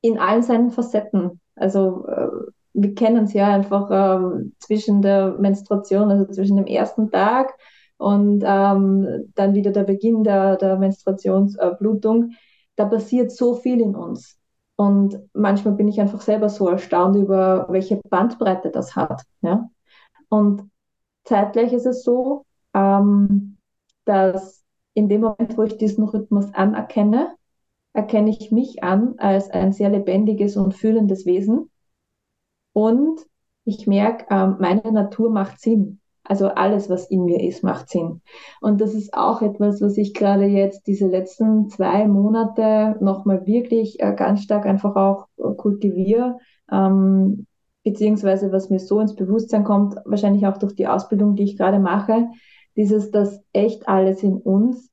Speaker 2: in allen seinen Facetten. Also äh, wir kennen es ja einfach ähm, zwischen der Menstruation, also zwischen dem ersten Tag und ähm, dann wieder der Beginn der, der Menstruationsblutung. Äh, da passiert so viel in uns. Und manchmal bin ich einfach selber so erstaunt über, welche Bandbreite das hat. Ja? Und zeitgleich ist es so, ähm, dass in dem Moment, wo ich diesen Rhythmus anerkenne, erkenne ich mich an als ein sehr lebendiges und fühlendes Wesen. Und ich merke, ähm, meine Natur macht Sinn. Also alles, was in mir ist, macht Sinn. Und das ist auch etwas, was ich gerade jetzt diese letzten zwei Monate nochmal wirklich äh, ganz stark einfach auch äh, kultiviere. Ähm, beziehungsweise was mir so ins Bewusstsein kommt, wahrscheinlich auch durch die Ausbildung, die ich gerade mache, dieses, dass echt alles in uns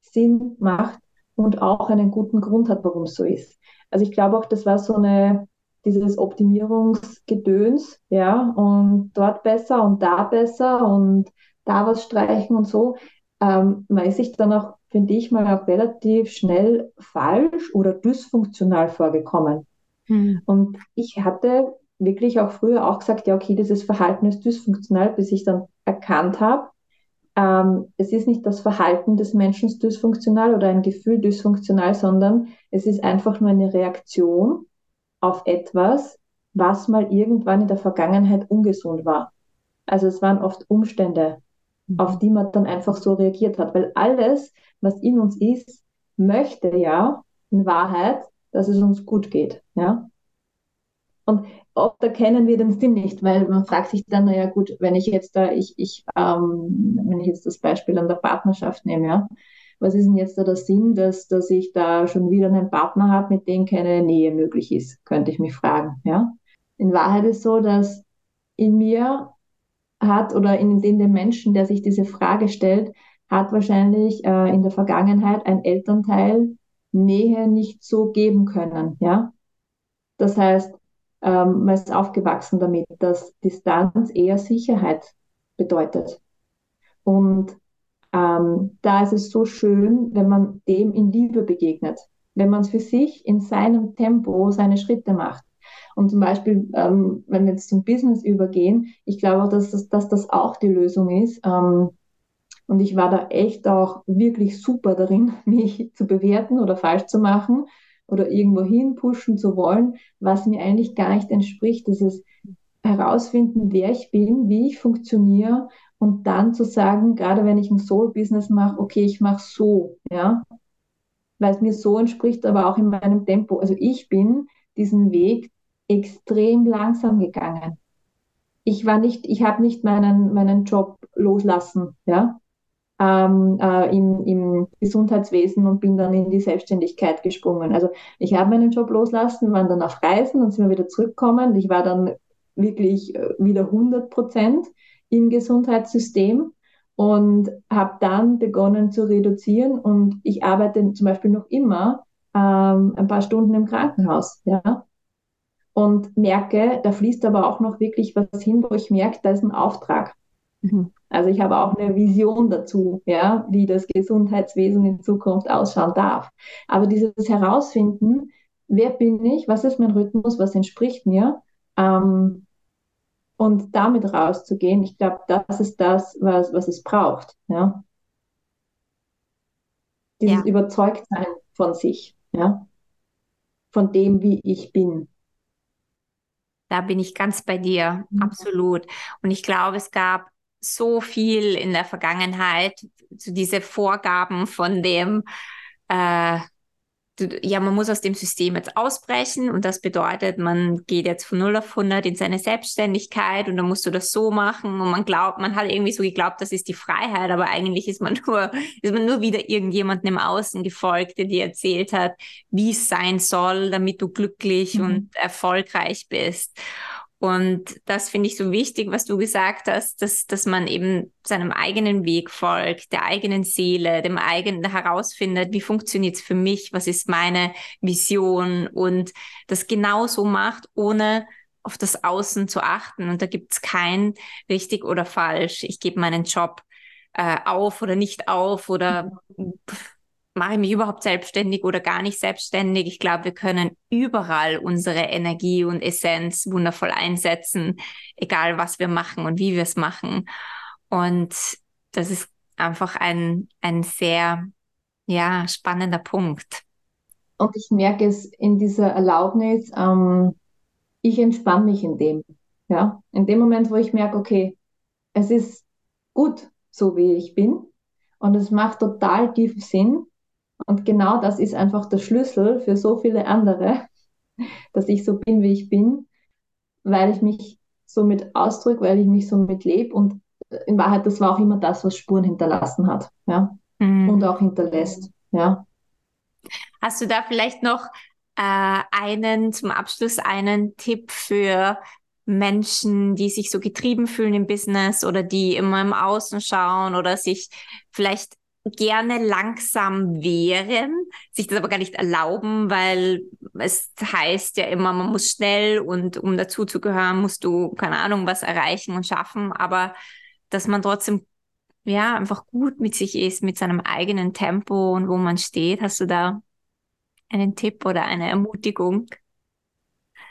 Speaker 2: Sinn macht und auch einen guten Grund hat, warum es so ist. Also ich glaube auch, das war so eine, dieses Optimierungsgedöns, ja, und dort besser und da besser und da was streichen und so, ähm, man ist sich dann auch, finde ich, mal auch relativ schnell falsch oder dysfunktional vorgekommen. Hm. Und ich hatte wirklich auch früher auch gesagt, ja, okay, dieses Verhalten ist dysfunktional, bis ich dann erkannt habe, ähm, es ist nicht das Verhalten des Menschen dysfunktional oder ein Gefühl dysfunktional, sondern es ist einfach nur eine Reaktion auf etwas, was mal irgendwann in der Vergangenheit ungesund war. Also es waren oft Umstände, mhm. auf die man dann einfach so reagiert hat, weil alles, was in uns ist, möchte ja in Wahrheit, dass es uns gut geht. Ja? Und oft erkennen wir den Sinn nicht, weil man fragt sich dann, naja gut, wenn ich jetzt da, ich, ich, ähm, wenn ich jetzt das Beispiel an der Partnerschaft nehme, ja, was ist denn jetzt da der Sinn, dass, dass ich da schon wieder einen Partner habe, mit dem keine Nähe möglich ist, könnte ich mich fragen, ja. In Wahrheit ist so, dass in mir hat oder in dem den Menschen, der sich diese Frage stellt, hat wahrscheinlich äh, in der Vergangenheit ein Elternteil Nähe nicht so geben können, ja. Das heißt, ähm, man ist aufgewachsen damit, dass Distanz eher Sicherheit bedeutet. Und ähm, da ist es so schön, wenn man dem in Liebe begegnet, wenn man für sich in seinem Tempo seine Schritte macht. Und zum Beispiel, ähm, wenn wir jetzt zum Business übergehen, ich glaube, dass das, dass das auch die Lösung ist. Ähm, und ich war da echt auch wirklich super darin, mich zu bewerten oder falsch zu machen oder irgendwo hin pushen zu wollen, was mir eigentlich gar nicht entspricht. Das ist herausfinden, wer ich bin, wie ich funktioniere und dann zu sagen, gerade wenn ich ein Soul-Business mache, okay, ich mache so, ja, weil es mir so entspricht, aber auch in meinem Tempo. Also ich bin diesen Weg extrem langsam gegangen. Ich war nicht, ich habe nicht meinen, meinen Job loslassen, ja ähm, äh, im, im Gesundheitswesen und bin dann in die Selbstständigkeit gesprungen. Also ich habe meinen Job loslassen, war dann auf Reisen und sind wir wieder zurückgekommen. Ich war dann wirklich äh, wieder 100 Prozent im Gesundheitssystem und habe dann begonnen zu reduzieren und ich arbeite zum Beispiel noch immer ähm, ein paar Stunden im Krankenhaus, ja. Und merke, da fließt aber auch noch wirklich was hin, wo ich merke, da ist ein Auftrag. Mhm. Also ich habe auch eine Vision dazu, ja, wie das Gesundheitswesen in Zukunft ausschauen darf. Aber dieses Herausfinden, wer bin ich, was ist mein Rhythmus, was entspricht mir, ähm, und damit rauszugehen, ich glaube, das ist das, was, was es braucht, ja. Dieses ja. Überzeugtsein von sich, ja, von dem, wie ich bin.
Speaker 1: Da bin ich ganz bei dir, mhm. absolut. Und ich glaube, es gab so viel in der Vergangenheit, so diese Vorgaben von dem, äh, ja, man muss aus dem System jetzt ausbrechen und das bedeutet, man geht jetzt von 0 auf 100 in seine Selbstständigkeit und dann musst du das so machen und man glaubt, man hat irgendwie so geglaubt, das ist die Freiheit, aber eigentlich ist man nur, ist man nur wieder irgendjemandem im Außen gefolgt, der dir erzählt hat, wie es sein soll, damit du glücklich mhm. und erfolgreich bist. Und das finde ich so wichtig, was du gesagt hast, dass, dass man eben seinem eigenen Weg folgt, der eigenen Seele, dem eigenen herausfindet, wie funktioniert es für mich, was ist meine Vision und das genauso macht, ohne auf das Außen zu achten. Und da gibt es kein richtig oder falsch. Ich gebe meinen Job äh, auf oder nicht auf oder mache ich mich überhaupt selbstständig oder gar nicht selbstständig? Ich glaube, wir können überall unsere Energie und Essenz wundervoll einsetzen, egal was wir machen und wie wir es machen. Und das ist einfach ein, ein sehr, ja, spannender Punkt.
Speaker 2: Und ich merke es in dieser Erlaubnis, ähm, ich entspanne mich in dem. Ja, in dem Moment, wo ich merke, okay, es ist gut, so wie ich bin. Und es macht total tiefen Sinn. Und genau das ist einfach der Schlüssel für so viele andere, dass ich so bin, wie ich bin, weil ich mich so mit ausdrücke, weil ich mich so mit lebe. Und in Wahrheit, das war auch immer das, was Spuren hinterlassen hat. Ja? Mhm. Und auch hinterlässt. Ja.
Speaker 1: Hast du da vielleicht noch äh, einen, zum Abschluss einen Tipp für Menschen, die sich so getrieben fühlen im Business oder die immer im Außen schauen oder sich vielleicht gerne langsam wären, sich das aber gar nicht erlauben, weil es heißt ja immer, man muss schnell und um dazuzugehören, musst du, keine Ahnung, was erreichen und schaffen, aber dass man trotzdem ja einfach gut mit sich ist, mit seinem eigenen Tempo und wo man steht. Hast du da einen Tipp oder eine Ermutigung?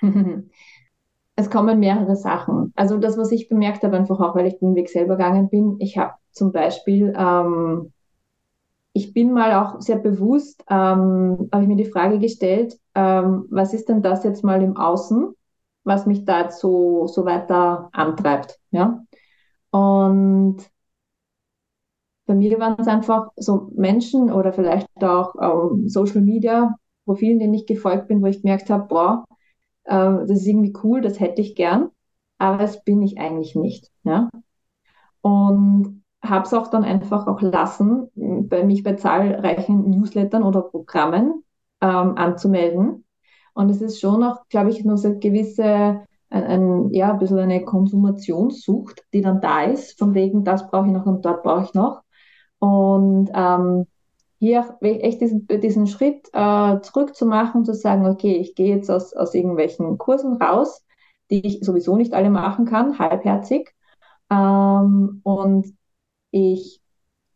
Speaker 2: Es kommen mehrere Sachen. Also das, was ich bemerkt habe, einfach auch, weil ich den Weg selber gegangen bin. Ich habe zum Beispiel ähm, ich bin mal auch sehr bewusst, ähm, habe ich mir die Frage gestellt, ähm, was ist denn das jetzt mal im Außen, was mich da jetzt so, so weiter antreibt, ja? Und bei mir waren es einfach so Menschen oder vielleicht auch ähm, Social Media Profilen, denen ich gefolgt bin, wo ich gemerkt habe, boah, äh, das ist irgendwie cool, das hätte ich gern, aber das bin ich eigentlich nicht, ja? Und habe es auch dann einfach auch lassen, bei mich bei zahlreichen Newslettern oder Programmen ähm, anzumelden. Und es ist schon auch, glaube ich, nur so eine gewisse, ein, ein, ja, ein bisschen eine Konsumationssucht, die dann da ist, von wegen, das brauche ich noch und dort brauche ich noch. Und ähm, hier echt diesen, diesen Schritt äh, zurückzumachen, zu sagen, okay, ich gehe jetzt aus, aus irgendwelchen Kursen raus, die ich sowieso nicht alle machen kann, halbherzig. Ähm, und ich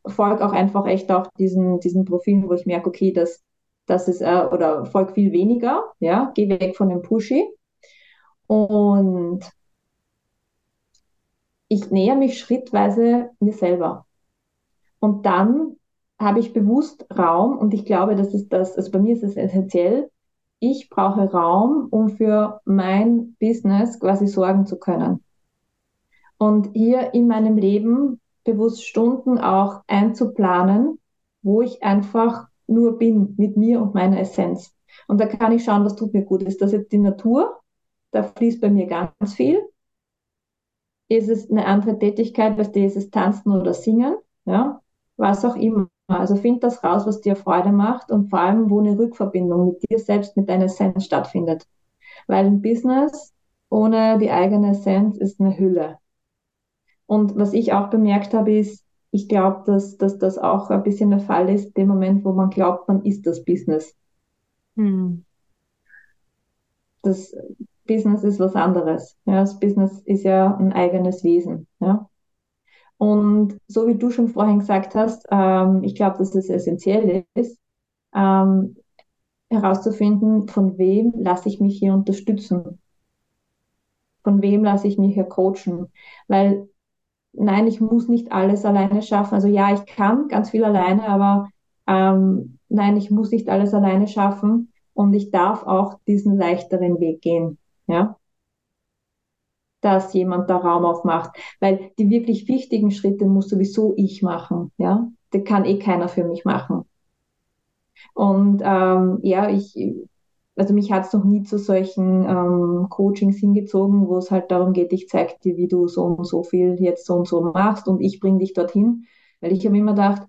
Speaker 2: folge auch einfach echt auch diesen, diesen Profilen, wo ich merke, okay, das, das ist, äh, oder folge viel weniger, ja, geh weg von dem Pushy. Und ich näher mich schrittweise mir selber. Und dann habe ich bewusst Raum und ich glaube, das ist das, also bei mir ist es essentiell. Ich brauche Raum, um für mein Business quasi sorgen zu können. Und hier in meinem Leben bewusst Stunden auch einzuplanen, wo ich einfach nur bin mit mir und meiner Essenz. Und da kann ich schauen, was tut mir gut. Ist das jetzt die Natur? Da fließt bei mir ganz viel. Ist es eine andere Tätigkeit, was ist es Tanzen oder Singen? Ja, was auch immer. Also find das raus, was dir Freude macht und vor allem, wo eine Rückverbindung mit dir selbst, mit deiner Essenz stattfindet. Weil ein Business ohne die eigene Essenz ist eine Hülle. Und was ich auch bemerkt habe, ist, ich glaube, dass, dass das auch ein bisschen der Fall ist, dem Moment, wo man glaubt, man ist das Business. Hm. Das Business ist was anderes. Ja, das Business ist ja ein eigenes Wesen. Ja. Und so wie du schon vorhin gesagt hast, ähm, ich glaube, dass es essentiell ist, ähm, herauszufinden, von wem lasse ich mich hier unterstützen. Von wem lasse ich mich hier coachen. Weil nein, ich muss nicht alles alleine schaffen. Also ja, ich kann ganz viel alleine, aber ähm, nein, ich muss nicht alles alleine schaffen und ich darf auch diesen leichteren Weg gehen, ja, dass jemand da Raum aufmacht, weil die wirklich wichtigen Schritte muss sowieso ich machen, ja, die kann eh keiner für mich machen. Und ähm, ja, ich, also mich hat es noch nie zu solchen ähm, Coachings hingezogen, wo es halt darum geht, ich zeige dir, wie du so und so viel jetzt so und so machst und ich bringe dich dorthin. Weil ich habe immer gedacht,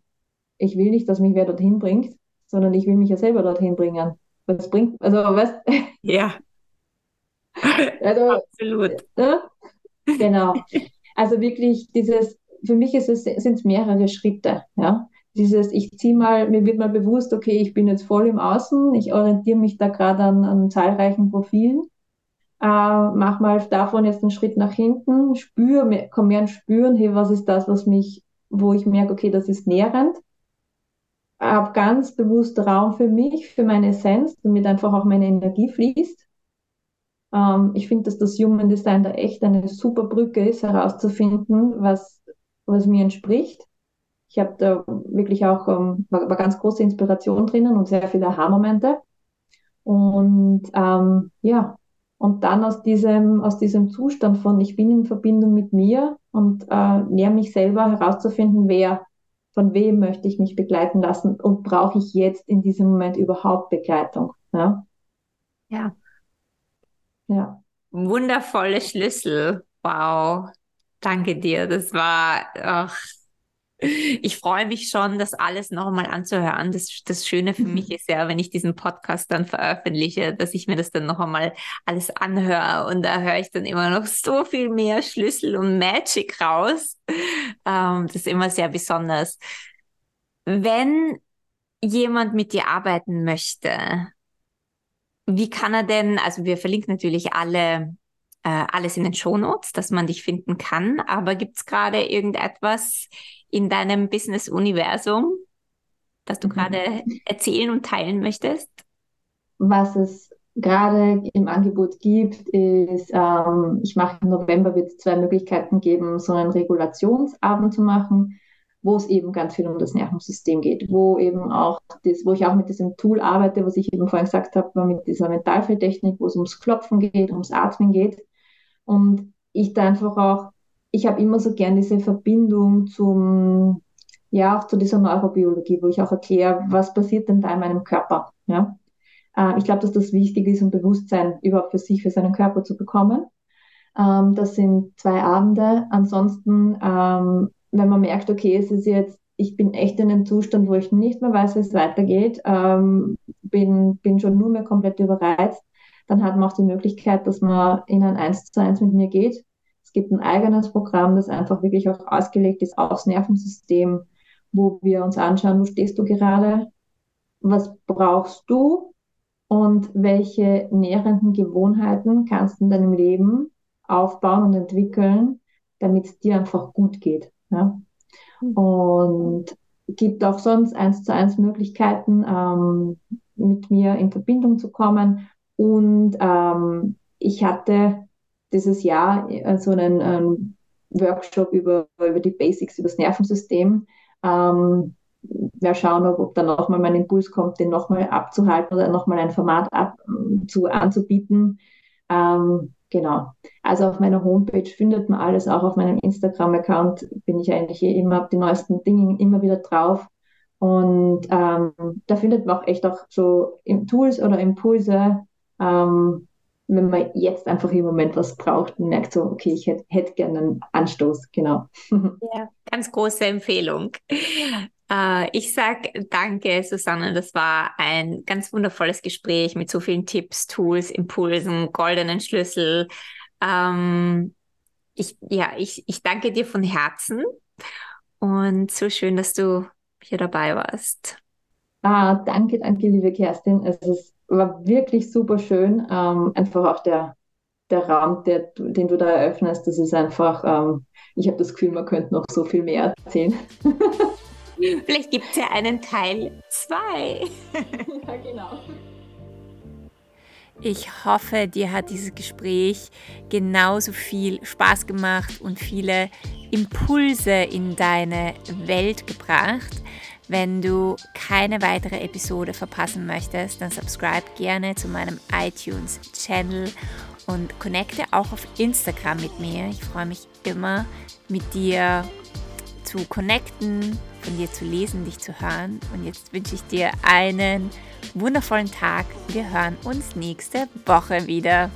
Speaker 2: ich will nicht, dass mich wer dorthin bringt, sondern ich will mich ja selber dorthin bringen. Das bringt, also was?
Speaker 1: Ja. also, Absolut.
Speaker 2: Äh, genau. Also wirklich dieses, für mich sind es mehrere Schritte, ja. Dieses, ich ziehe mal, mir wird mal bewusst, okay, ich bin jetzt voll im Außen, ich orientiere mich da gerade an, an zahlreichen Profilen, äh, mach mal davon jetzt einen Schritt nach hinten, spüre, komm mehr Spüren, hey, was ist das, was mich, wo ich merke, okay, das ist nährend, habe ganz bewusst Raum für mich, für meine Essenz, damit einfach auch meine Energie fließt. Ähm, ich finde, dass das Human Design da echt eine super Brücke ist, herauszufinden, was, was mir entspricht ich habe da wirklich auch, ähm, war, war, ganz große Inspiration drinnen und sehr viele Aha-Momente. Und ähm, ja, und dann aus diesem, aus diesem Zustand von, ich bin in Verbindung mit mir und äh, näher mich selber herauszufinden, wer, von wem möchte ich mich begleiten lassen und brauche ich jetzt in diesem Moment überhaupt Begleitung. Ja.
Speaker 1: Ja. ja. Wundervolle Schlüssel. Wow. Danke dir. Das war, ach, ich freue mich schon, das alles nochmal anzuhören. Das, das Schöne für mich ist ja, wenn ich diesen Podcast dann veröffentliche, dass ich mir das dann noch einmal alles anhöre und da höre ich dann immer noch so viel mehr Schlüssel und Magic raus. Ähm, das ist immer sehr besonders. Wenn jemand mit dir arbeiten möchte, wie kann er denn, also wir verlinken natürlich alle äh, alles in den Shownotes, dass man dich finden kann. Aber gibt es gerade irgendetwas in deinem Business-Universum, das du mhm. gerade erzählen und teilen möchtest?
Speaker 2: Was es gerade im Angebot gibt, ist, ähm, ich mache im November wird es zwei Möglichkeiten geben, so einen Regulationsabend zu machen, wo es eben ganz viel um das Nervensystem geht, wo eben auch das, wo ich auch mit diesem Tool arbeite, was ich eben vorhin gesagt habe, mit dieser Mentalfeldtechnik, wo es ums Klopfen geht, ums Atmen geht. Und ich da einfach auch ich habe immer so gern diese Verbindung zum, ja, auch zu dieser Neurobiologie, wo ich auch erkläre, was passiert denn da in meinem Körper. Ja? Äh, ich glaube, dass das wichtig ist, um Bewusstsein überhaupt für sich, für seinen Körper zu bekommen. Ähm, das sind zwei Abende. Ansonsten, ähm, wenn man merkt, okay, es ist jetzt, ich bin echt in einem Zustand, wo ich nicht mehr weiß, wie es weitergeht, ähm, bin, bin schon nur mehr komplett überreizt, dann hat man auch die Möglichkeit, dass man in ein Eins zu eins mit mir geht gibt ein eigenes Programm, das einfach wirklich auch ausgelegt ist aufs Nervensystem, wo wir uns anschauen, wo stehst du gerade, was brauchst du und welche nährenden Gewohnheiten kannst du in deinem Leben aufbauen und entwickeln, damit es dir einfach gut geht. Ja? Mhm. Und gibt auch sonst eins zu eins Möglichkeiten, ähm, mit mir in Verbindung zu kommen. Und ähm, ich hatte dieses Jahr äh, so einen ähm, Workshop über, über die Basics, über das Nervensystem. Ähm, wir schauen, ob, ob dann nochmal mein Impuls kommt, den nochmal abzuhalten oder nochmal ein Format ab, zu, anzubieten. Ähm, genau. Also auf meiner Homepage findet man alles, auch auf meinem Instagram-Account bin ich eigentlich eh immer die neuesten Dinge immer wieder drauf. Und ähm, da findet man auch echt auch so Tools oder Impulse, ähm, wenn man jetzt einfach im Moment was braucht und merkt so, okay, ich hätte, hätte gerne einen Anstoß, genau.
Speaker 1: Ja, ganz große Empfehlung. Äh, ich sage danke, Susanne. Das war ein ganz wundervolles Gespräch mit so vielen Tipps, Tools, Impulsen, goldenen Schlüssel. Ähm, ich, ja, ich, ich danke dir von Herzen und so schön, dass du hier dabei warst.
Speaker 2: Ah, danke, danke, liebe Kerstin. Es ist war wirklich super schön. Ähm, einfach auch der, der Raum, der, den du da eröffnest, das ist einfach, ähm, ich habe das Gefühl, man könnte noch so viel mehr erzählen.
Speaker 1: Vielleicht gibt es ja einen Teil 2.
Speaker 2: ja, genau.
Speaker 1: Ich hoffe, dir hat dieses Gespräch genauso viel Spaß gemacht und viele Impulse in deine Welt gebracht. Wenn du keine weitere Episode verpassen möchtest, dann subscribe gerne zu meinem iTunes-Channel und connecte auch auf Instagram mit mir. Ich freue mich immer, mit dir zu connecten, von dir zu lesen, dich zu hören. Und jetzt wünsche ich dir einen wundervollen Tag. Wir hören uns nächste Woche wieder.